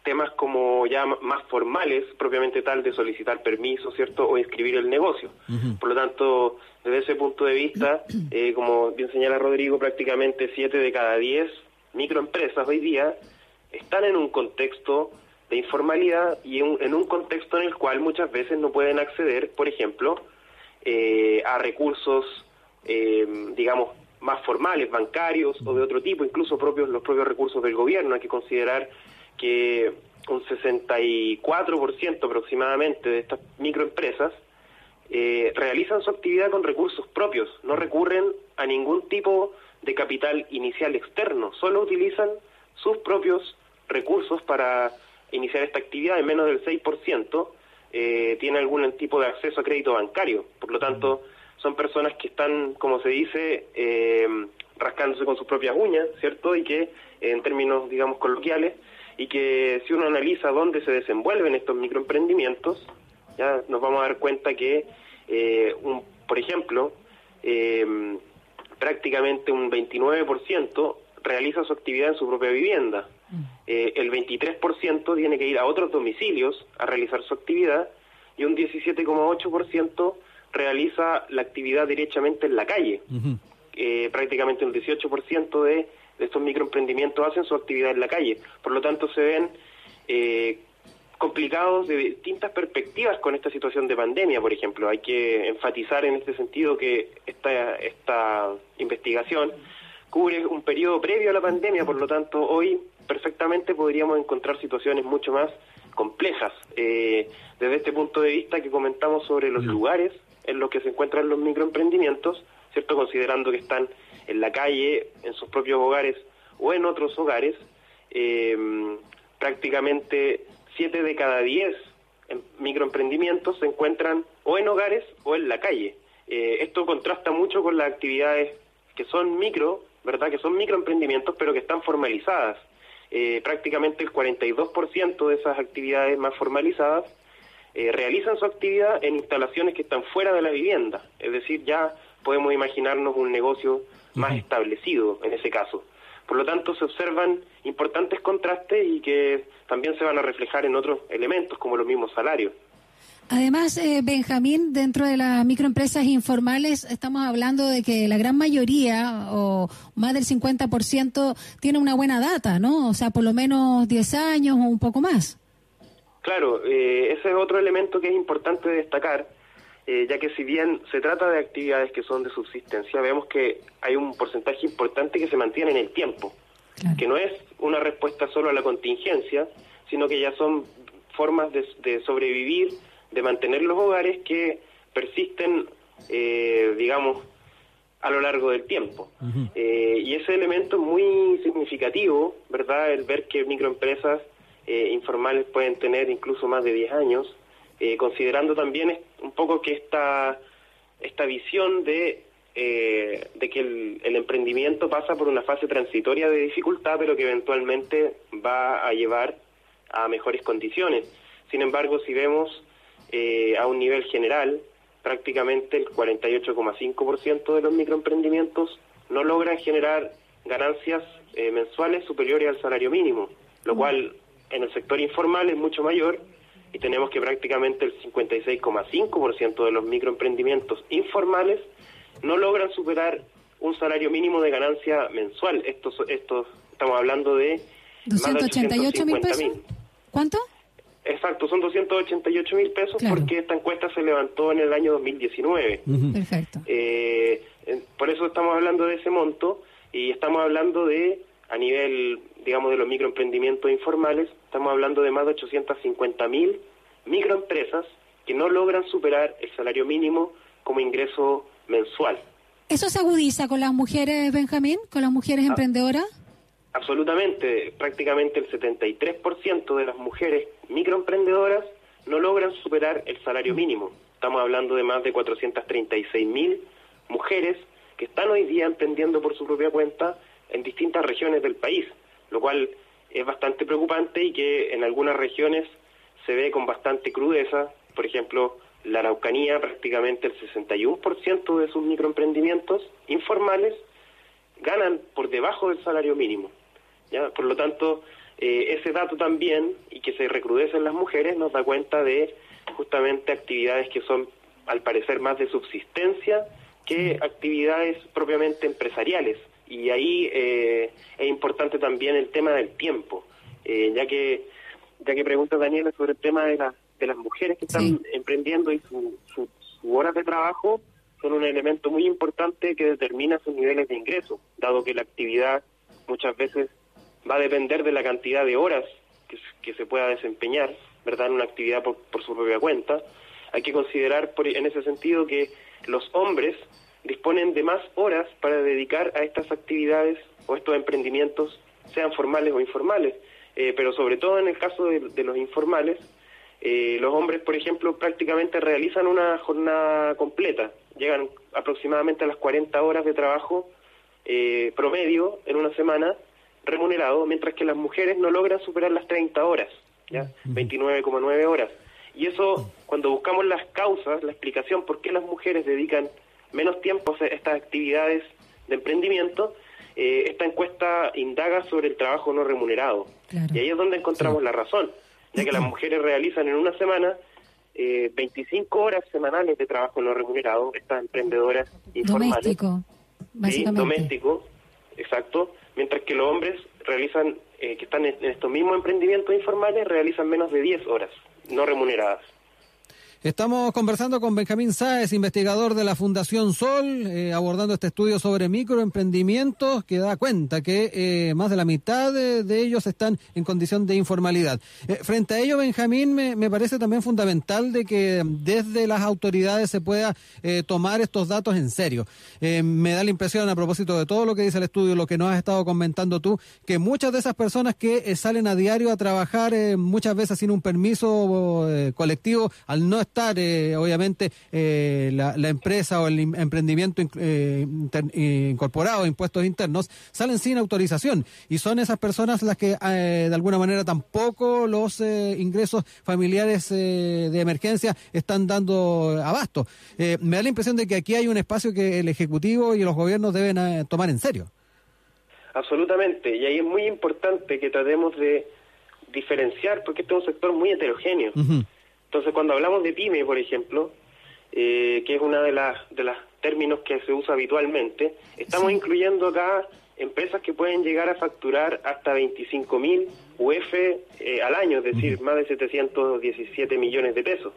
temas como ya más formales, propiamente tal de solicitar permiso, ¿cierto? O inscribir el negocio. Por lo tanto, desde ese punto de vista, eh, como bien señala Rodrigo, prácticamente siete de cada diez microempresas hoy día están en un contexto de informalidad y en, en un contexto en el cual muchas veces no pueden acceder, por ejemplo, eh, a recursos, eh, digamos, más formales, bancarios o de otro tipo, incluso propios los propios recursos del gobierno. Hay que considerar que un 64% aproximadamente de estas microempresas eh, realizan su actividad con recursos propios, no recurren a ningún tipo de capital inicial externo, solo utilizan sus propios recursos para iniciar esta actividad, en menos del 6% eh, tiene algún tipo de acceso a crédito bancario, por lo tanto son personas que están, como se dice, eh, rascándose con sus propias uñas, ¿cierto? Y que, en términos, digamos, coloquiales, y que si uno analiza dónde se desenvuelven estos microemprendimientos, ya nos vamos a dar cuenta que, eh, un, por ejemplo, eh, prácticamente un 29% realiza su actividad en su propia vivienda. Eh, el 23% tiene que ir a otros domicilios a realizar su actividad y un 17,8% realiza la actividad directamente en la calle. Eh, prácticamente un 18% de, de estos microemprendimientos hacen su actividad en la calle. Por lo tanto, se ven eh, complicados de distintas perspectivas con esta situación de pandemia, por ejemplo. Hay que enfatizar en este sentido que esta, esta investigación cubre un periodo previo a la pandemia, por lo tanto, hoy perfectamente podríamos encontrar situaciones mucho más complejas. Eh, desde este punto de vista que comentamos sobre los lugares en los que se encuentran los microemprendimientos, ¿cierto? Considerando que están en la calle, en sus propios hogares o en otros hogares, eh, prácticamente 7 de cada 10 em- microemprendimientos se encuentran o en hogares o en la calle. Eh, esto contrasta mucho con las actividades que son micro, ¿verdad? Que son microemprendimientos, pero que están formalizadas. Eh, prácticamente el 42% de esas actividades más formalizadas eh, realizan su actividad en instalaciones que están fuera de la vivienda. Es decir, ya podemos imaginarnos un negocio más establecido en ese caso. Por lo tanto, se observan importantes contrastes y que también se van a reflejar en otros elementos, como los mismos salarios. Además, eh, Benjamín, dentro de las microempresas informales, estamos hablando de que la gran mayoría, o más del 50%, tiene una buena data, ¿no? O sea, por lo menos 10 años o un poco más. Claro, eh, ese es otro elemento que es importante destacar, eh, ya que si bien se trata de actividades que son de subsistencia, vemos que hay un porcentaje importante que se mantiene en el tiempo. que no es una respuesta solo a la contingencia, sino que ya son formas de, de sobrevivir, de mantener los hogares que persisten, eh, digamos, a lo largo del tiempo. Eh, y ese elemento es muy significativo, ¿verdad? El ver que microempresas eh, informales pueden tener incluso más de 10 años, considerando también un poco que esta, esta visión de, eh, de que el, el emprendimiento pasa por una fase transitoria de dificultad, pero que eventualmente va a llevar a mejores condiciones. Sin embargo, si vemos eh, a un nivel general, prácticamente el 48,5% de los microemprendimientos no logran generar ganancias eh, mensuales superiores al salario mínimo, lo cual en el sector informal es mucho mayor y tenemos que prácticamente el 56,5% de los microemprendimientos informales no logran superar un salario mínimo de ganancia mensual. Estos, estos estamos hablando de más de 288 mil 850 pesos. ¿Cuánto? Exacto, son 288 mil pesos Claro. porque esta encuesta se levantó en el año 2019. Perfecto. Eh, eh, por eso estamos hablando de ese monto y estamos hablando de, a nivel, digamos, de los microemprendimientos informales, estamos hablando de más de 850 mil microempresas que no logran superar el salario mínimo como ingreso mensual. ¿Eso se agudiza con las mujeres, Benjamín? ¿Con las mujeres Ah. emprendedoras? Absolutamente, prácticamente el 73% de las mujeres microemprendedoras no logran superar el salario mínimo. Estamos hablando de más de 436 mil mujeres que están hoy día emprendiendo por su propia cuenta en distintas regiones del país, lo cual es bastante preocupante y que en algunas regiones se ve con bastante crudeza. Por ejemplo, la Araucanía, prácticamente el 61% de sus microemprendimientos informales ganan por debajo del salario mínimo. ¿ya? Por lo tanto, eh, ese dato también, y que se recrudecen las mujeres, nos da cuenta de justamente actividades que son, al parecer, más de subsistencia que actividades propiamente empresariales. Y ahí eh, es importante también el tema del tiempo, eh, ya que ya que pregunta Daniela sobre el tema de, la- de las mujeres que están emprendiendo y su, su, su horas de trabajo son un elemento muy importante que determina sus niveles de ingreso, dado que la actividad muchas veces va a depender de la cantidad de horas que, que se pueda desempeñar, ¿verdad?, en una actividad por, por su propia cuenta. Hay que considerar por- en ese sentido que los hombres disponen de más horas para dedicar a estas actividades o estos emprendimientos, sean formales o informales. Eh, pero sobre todo en el caso de, de los informales, eh, los hombres, por ejemplo, prácticamente realizan una jornada completa, llegan aproximadamente a las 40 horas de trabajo eh, promedio en una semana remunerado, mientras que las mujeres no logran superar las 30 horas, ¿ya? 29,9 horas. Y eso, cuando buscamos las causas, la explicación por qué las mujeres dedican menos tiempo estas actividades de emprendimiento, eh, esta encuesta indaga sobre el trabajo no remunerado. Y ahí es donde encontramos la razón, ya que las mujeres realizan en una semana eh, 25 horas semanales de trabajo no remunerado, estas emprendedoras informales. Doméstico, Sí, doméstico, exacto, mientras que los hombres realizan, eh, que están en, en estos mismos emprendimientos informales, realizan menos de 10 horas no remuneradas. Estamos conversando con Benjamín Sáez, investigador de la Fundación Sol, eh, abordando este estudio sobre microemprendimientos que da cuenta que eh, más de la mitad de, ellos están en condición de informalidad. Eh, frente a ello, Benjamín, me, me parece también fundamental de que desde las autoridades se pueda tomar estos datos en serio. Me da la impresión, a propósito de todo lo que dice el estudio, lo que nos has estado comentando tú, que muchas de esas personas que salen a diario a trabajar, muchas veces sin un permiso colectivo, al no estar, eh, obviamente, eh, la, la empresa o el im- emprendimiento eh, inter- eh, incorporado a impuestos internos, salen sin autorización. Y son esas personas las que, eh, de alguna manera, tampoco los ingresos familiares de emergencia están dando abasto. Eh, me da la impresión de que aquí hay un espacio que el Ejecutivo y los gobiernos deben tomar en serio. Absolutamente, y ahí es muy importante que tratemos de diferenciar, porque este es un sector muy heterogéneo. Entonces, cuando hablamos de pyme, por ejemplo, eh, que es una de las de los términos que se usa habitualmente, estamos incluyendo acá empresas que pueden llegar a facturar hasta 25 mil UF eh, al año, es decir, más de 717 millones de pesos.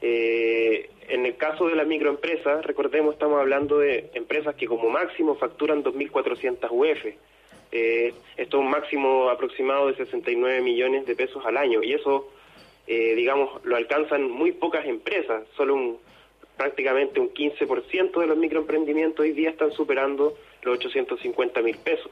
Eh, en el caso de las microempresas, recordemos, estamos hablando de empresas que como máximo facturan 2.400 UF. Eh, esto es un máximo aproximado de 69 millones de pesos al año y eso, eh, digamos, lo alcanzan muy pocas empresas, solo un prácticamente un 15% de los microemprendimientos hoy día están superando los 850 mil pesos.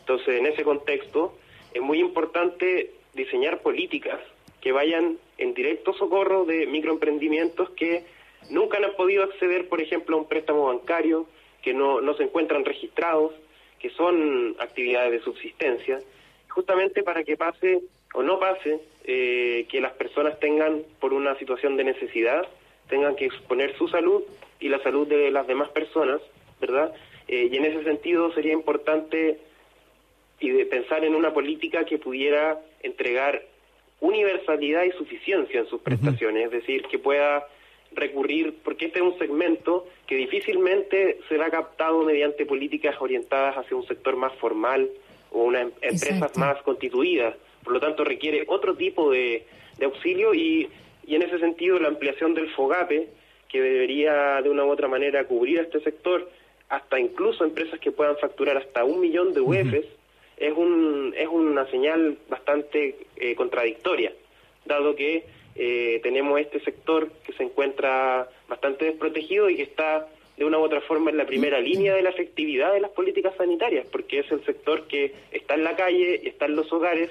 Entonces, en ese contexto, es muy importante diseñar políticas que vayan en directo socorro de microemprendimientos que nunca han podido acceder, por ejemplo, a un préstamo bancario, que no, no se encuentran registrados, que son actividades de subsistencia, justamente para que pase o no pase eh, que las personas tengan, por una situación de necesidad, tengan que exponer su salud y la salud de las demás personas, ¿verdad? Eh, y en ese sentido sería importante y de pensar en una política que pudiera entregar universalidad y suficiencia en sus prestaciones, es decir, que pueda recurrir, porque este es un segmento que difícilmente será captado mediante políticas orientadas hacia un sector más formal o una em- empresas más constituidas, por lo tanto requiere otro tipo de, de auxilio y, y en ese sentido la ampliación del FOGAPE, que debería de una u otra manera cubrir a este sector, hasta incluso empresas que puedan facturar hasta un millón de UEFs, es, un, es una señal bastante eh, contradictoria, dado que eh, tenemos este sector que se encuentra bastante desprotegido y que está de una u otra forma en la primera línea de la efectividad de las políticas sanitarias, porque es el sector que está en la calle, está en los hogares,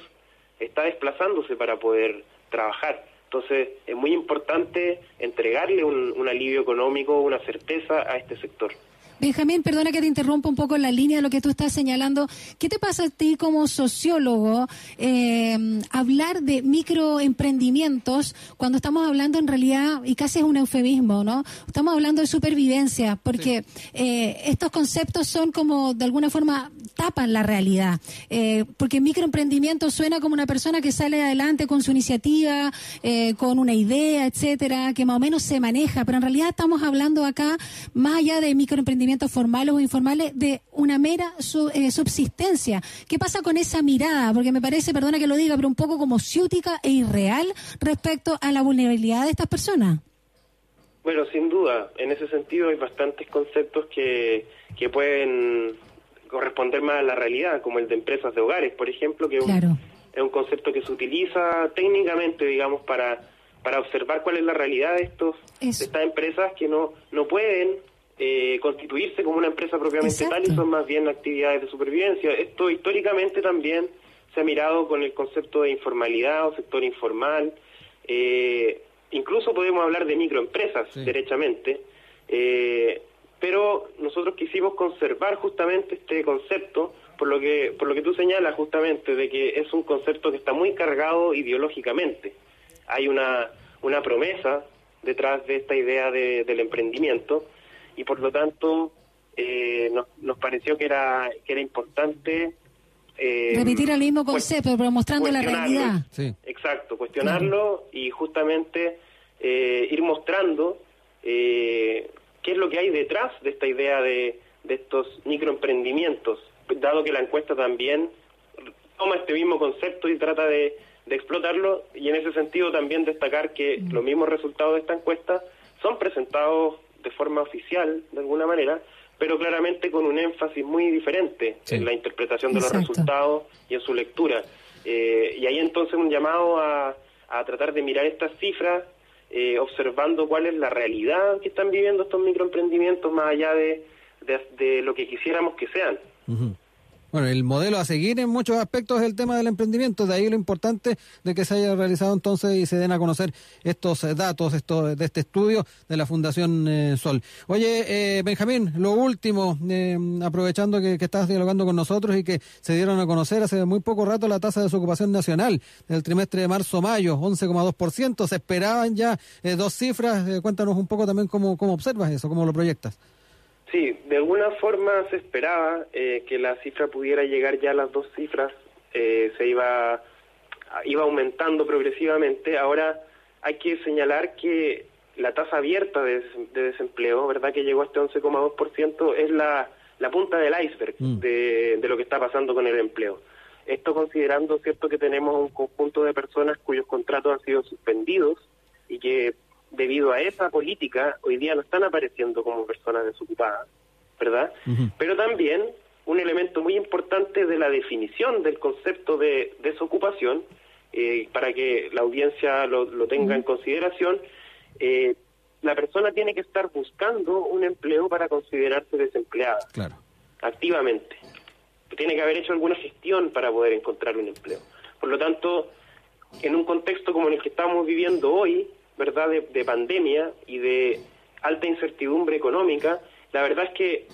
está desplazándose para poder trabajar. Entonces es muy importante entregarle un, un alivio económico, una certeza a este sector. Benjamín, perdona que te interrumpa un poco en la línea de lo que tú estás señalando. ¿Qué te pasa a ti como sociólogo eh, hablar de microemprendimientos cuando estamos hablando en realidad, y casi es un eufemismo, ¿no? Estamos hablando de supervivencia, porque eh, estos conceptos son como, de alguna forma, tapan la realidad. Eh, porque microemprendimiento suena como una persona que sale adelante con su iniciativa, con una idea, etcétera, que más o menos se maneja, pero en realidad estamos hablando acá, más allá de formales o informales, de una mera su- eh, subsistencia. ¿Qué pasa con esa mirada? Porque me parece, perdona que lo diga, pero un poco como ciútica e irreal respecto a la vulnerabilidad de estas personas. Bueno, sin duda, en ese sentido hay bastantes conceptos que, que pueden corresponder más a la realidad, como el de empresas de hogares, por ejemplo, que es un- Claro. es un concepto que se utiliza técnicamente, digamos, para, para observar cuál es la realidad de, estos, de estas empresas que no, no pueden eh, constituirse como una empresa propiamente tal y son más bien actividades de supervivencia. Esto históricamente también se ha mirado con el concepto de informalidad o sector informal. Eh, incluso podemos hablar de microempresas, derechamente. Eh, pero nosotros quisimos conservar justamente este concepto por lo que por lo que tú señalas justamente de que es un concepto que está muy cargado ideológicamente hay una una promesa detrás de esta idea de- del emprendimiento y por lo tanto eh, nos, nos pareció que era que era importante eh, Repetir el mismo concepto, pero mostrando la realidad. Exacto, cuestionarlo y justamente eh, ir mostrando eh, qué es lo que hay detrás de esta idea de, de estos microemprendimientos, dado que la encuesta también toma este mismo concepto y trata de, de explotarlo y en ese sentido también destacar que los mismos resultados de esta encuesta son presentados de forma oficial, de alguna manera, pero claramente con un énfasis muy diferente en la interpretación de los resultados y en su lectura. Eh, y ahí entonces un llamado a, a tratar de mirar estas cifras, eh, observando cuál es la realidad que están viviendo estos microemprendimientos más allá de, de, de lo que quisiéramos que sean. Bueno, el modelo a seguir en muchos aspectos es el tema del emprendimiento, de ahí lo importante de que se haya realizado entonces y se den a conocer estos eh, datos esto, de este estudio de la Fundación eh, Sol. Oye, eh, Benjamín, lo último, eh, aprovechando que, que estás dialogando con nosotros y que se dieron a conocer hace muy poco rato la tasa de desocupación nacional del trimestre de marzo-mayo, 11,2%, se esperaban ya eh, dos cifras, Eh, cuéntanos un poco también cómo, cómo observas eso, cómo lo proyectas. Sí, de alguna forma se esperaba eh, que la cifra pudiera llegar ya a las dos cifras, eh, se iba, iba aumentando progresivamente. Ahora hay que señalar que la tasa abierta de, des- de desempleo, ¿verdad? Que llegó a este 11,2%, es la, la punta del iceberg de, de lo que está pasando con el empleo. Esto considerando, ¿cierto?, que tenemos un conjunto de personas cuyos contratos han sido suspendidos y que debido a esa política hoy día no están apareciendo como personas desocupadas, ¿verdad? Pero también un elemento muy importante de la definición del concepto de desocupación, eh, para que la audiencia lo, lo tenga en consideración, eh, la persona tiene que estar buscando un empleo para considerarse desempleada Claro. activamente. Tiene que haber hecho alguna gestión para poder encontrar un empleo. Por lo tanto, en un contexto como el que estamos viviendo hoy, ¿verdad?, de, de pandemia y de alta incertidumbre económica, la verdad es que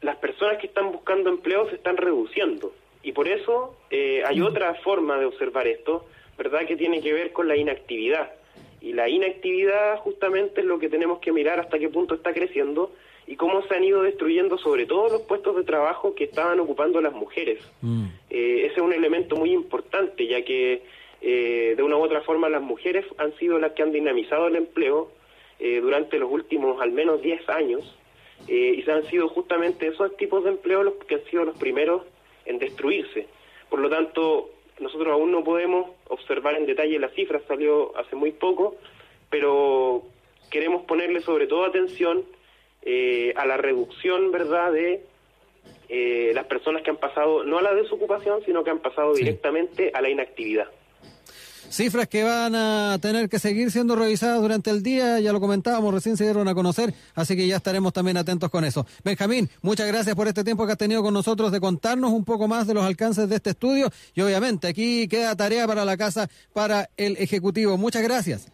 las personas que están buscando empleo se están reduciendo. Y por eso eh, hay otra forma de observar esto, ¿verdad?, que tiene que ver con la inactividad. Y la inactividad justamente es lo que tenemos que mirar hasta qué punto está creciendo y cómo se han ido destruyendo sobre todo los puestos de trabajo que estaban ocupando las mujeres. Eh, ese es un elemento muy importante, ya que eh, de una u otra forma las mujeres han sido las que han dinamizado el empleo eh, durante los últimos al menos 10 años eh, y se han sido justamente esos tipos de empleo los que han sido los primeros en destruirse. Por lo tanto, nosotros aún no podemos observar en detalle las cifras, salió hace muy poco, pero queremos ponerle sobre todo atención eh, a la reducción, ¿verdad?, de eh, las personas que han pasado, no a la desocupación, sino que han pasado directamente a la inactividad. Cifras que van a tener que seguir siendo revisadas durante el día, ya lo comentábamos, recién se dieron a conocer, así que ya estaremos también atentos con eso. Benjamín, muchas gracias por este tiempo que has tenido con nosotros de contarnos un poco más de los alcances de este estudio y obviamente aquí queda tarea para la casa, para el Ejecutivo. Muchas gracias.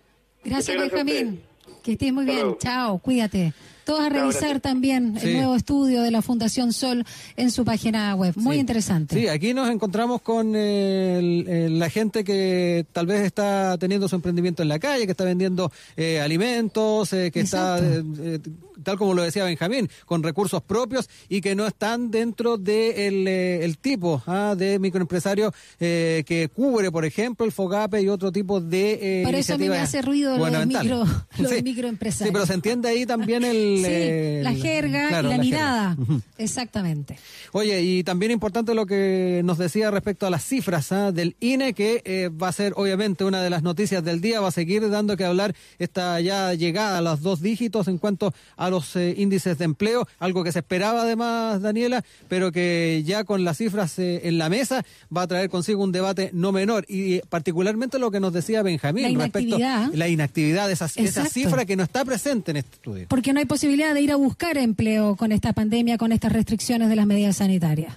Gracias, Benjamín. Que estés muy Hasta bien. luego. Chao, cuídate. Todos a revisar también Sí. el nuevo estudio de la Fundación Sol en su página web. Muy Sí. interesante. Sí, aquí nos encontramos con eh, el- el- la gente que tal vez está teniendo su emprendimiento en la calle, que está vendiendo eh, alimentos, eh, que está, eh, eh, tal como lo decía Benjamín, con recursos propios y que no están dentro del de el tipo ah, de microempresario eh, que cubre, por ejemplo, el FOGAPE y otro tipo de Por eso a mí me hace ruido lo de micro, lo de Sí. microempresario. Sí, pero se entiende ahí también el... Sí, eh, la jerga claro, y la, mirada. Exactamente. Oye, y también importante lo que nos decía respecto a las cifras ¿ah? del INE, que eh, va a ser obviamente una de las noticias del día, va a seguir dando que hablar esta ya llegada a los dos dígitos en cuanto a los eh, índices de empleo, algo que se esperaba además, Daniela, pero que ya con las cifras eh, en la mesa va a traer consigo un debate no menor, y particularmente lo que nos decía Benjamín La respecto a la inactividad, esa, esa cifra que no está presente en este estudio. Porque no hay posibilidad de ir a buscar empleo con esta pandemia, con estas restricciones de las medidas sanitarias.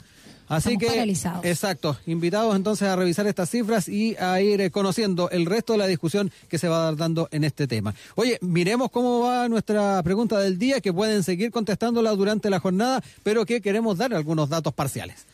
Así Estamos que, paralizados. exacto, invitados entonces a revisar estas cifras y a ir eh, conociendo el resto de la discusión que se va dando en este tema. Oye, miremos cómo va nuestra pregunta del día, que pueden seguir contestándola durante la jornada, pero que queremos dar algunos datos parciales.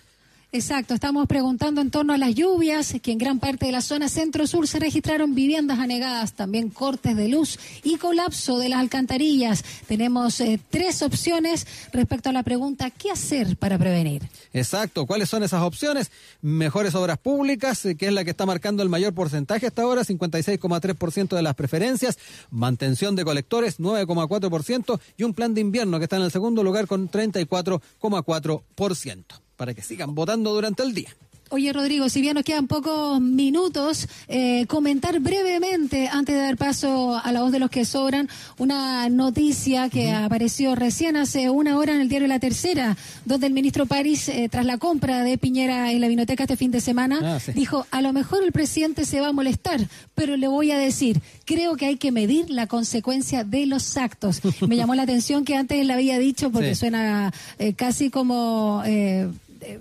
Exacto, estamos preguntando en torno a las lluvias, que en gran parte de la zona centro-sur se registraron viviendas anegadas, también cortes de luz y colapso de las alcantarillas. Tenemos eh, tres opciones respecto a la pregunta, ¿qué hacer para prevenir? Exacto, ¿cuáles son esas opciones? Mejores obras públicas, eh, que es la que está marcando el mayor porcentaje hasta ahora, 56,3% de las preferencias, mantención de colectores, 9,4%, y un plan de invierno que está en el segundo lugar con 34,4%, para que sigan votando durante el día. Oye, Rodrigo, si bien nos quedan pocos minutos, eh, comentar brevemente, antes de dar paso a la voz de los que sobran, una noticia que apareció recién hace una hora en el diario La Tercera, donde el ministro París, eh, tras la compra de Piñera en la Vinoteca este fin de semana, Ah, sí. dijo, a lo mejor el presidente se va a molestar, pero le voy a decir, creo que hay que medir la consecuencia de los actos. Me llamó la atención que antes él había dicho, porque Sí. suena eh, casi como...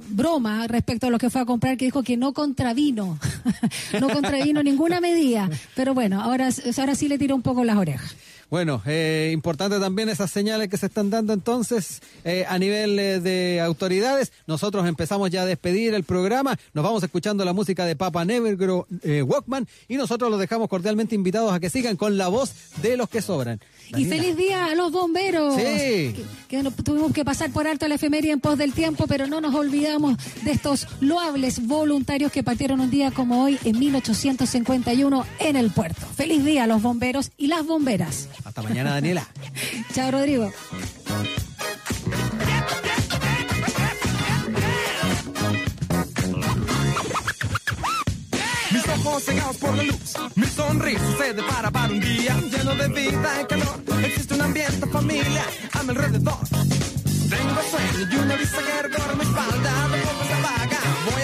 broma respecto a lo que fue a comprar que dijo que no contravino no contravino ninguna medida. Pero bueno ahora ahora sí le tiró un poco las orejas Bueno, eh, importante también esas señales que se están dando entonces eh, a nivel eh, de autoridades. Nosotros empezamos ya a despedir el programa, nos vamos escuchando la música de Papa Nevergro eh, Walkman y nosotros los dejamos cordialmente invitados a que sigan con la voz de los que sobran. y feliz día a los bomberos Sí. que, que no- tuvimos que pasar por alto la efeméride en pos del tiempo pero no nos olvidamos de estos loables voluntarios que partieron un día como hoy en 1851 en el puerto feliz día a los bomberos y las bomberas Hasta mañana, Daniela. chao Rodrigo Mis ojos cegados por la luz, mi sonrisa se depara para un día lleno de vida y calor. Existe un ambiente familiar a mi alrededor. Tengo sueño y una vista que recorre mi espalda. De poco se apaga,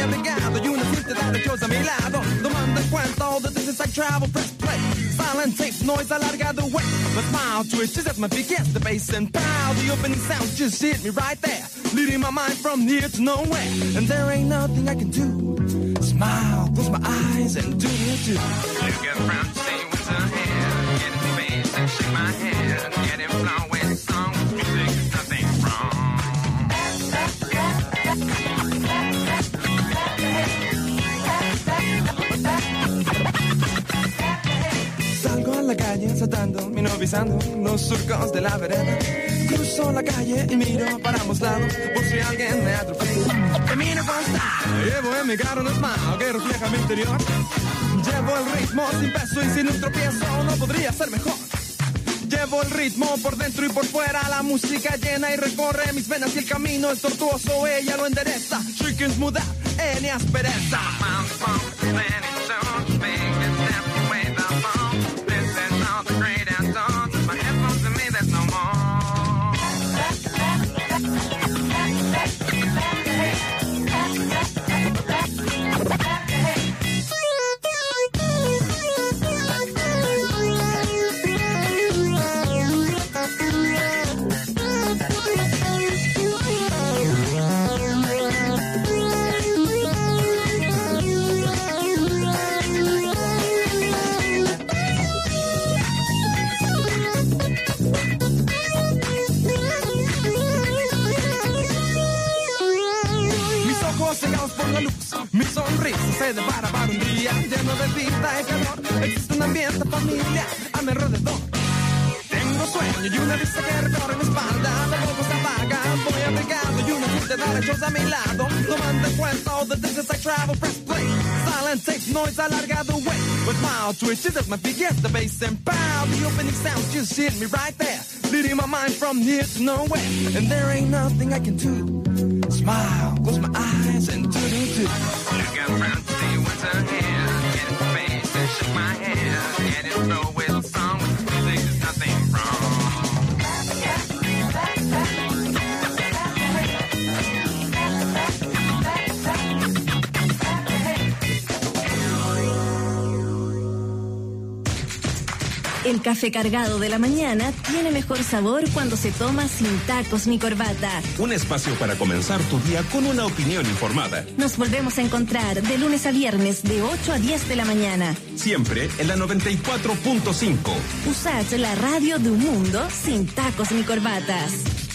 voy abrigado y una cinta de Dios a mi lado. Tomando en cuenta all the distance I travel, press play. Silent tape, noise alargado away. My smile twitches as my beat gets the bass and pow. The opening sound just hit me right there. Leading my mind from here to nowhere. And there ain't nothing I can do. Smile, close my eyes and do it too. Look around, say what's ahead. Get in space and shake my head. Get in flow la calle saltando, mi pisando los surcos de la vereda. Cruzo la calle y miro para ambos lados por si alguien me atropella. Camino con style, llevo en mi cara un smile que refleja mi interior. Llevo el ritmo sin peso y sin un tropiezo, no podría ser mejor. Llevo el ritmo por dentro y por fuera, la música llena y recorre mis venas y el camino es tortuoso, ella lo endereza. Smooth out any aspereza. Luz, mi sonrisa se devara para un día lleno de vida y calor. Existe un ambiente familiar a mi alrededor. Tengo sueño y una vista que recorre mi espalda. De poco se apaga, voy abrigado y una gente de a mi lado. Tomando en cuenta all the distance I travel, press play. Silent tape, noise alargado away. With smile twitches as my feet the bass and pow. The opening sound just hit me right there. Leading my mind from here to nowhere. And there ain't nothing I can do. Smile, close my eyes and do do do. Look around, see what's ahead. Get in space and shake my head. Get in flow El café cargado de la mañana tiene mejor sabor cuando se toma sin tacos ni corbata. Un espacio para comenzar tu día con una opinión informada. Nos volvemos a encontrar de lunes a viernes de 8 a 10 de la mañana. Siempre en la 94.5. Usach la radio de un mundo sin tacos ni corbatas.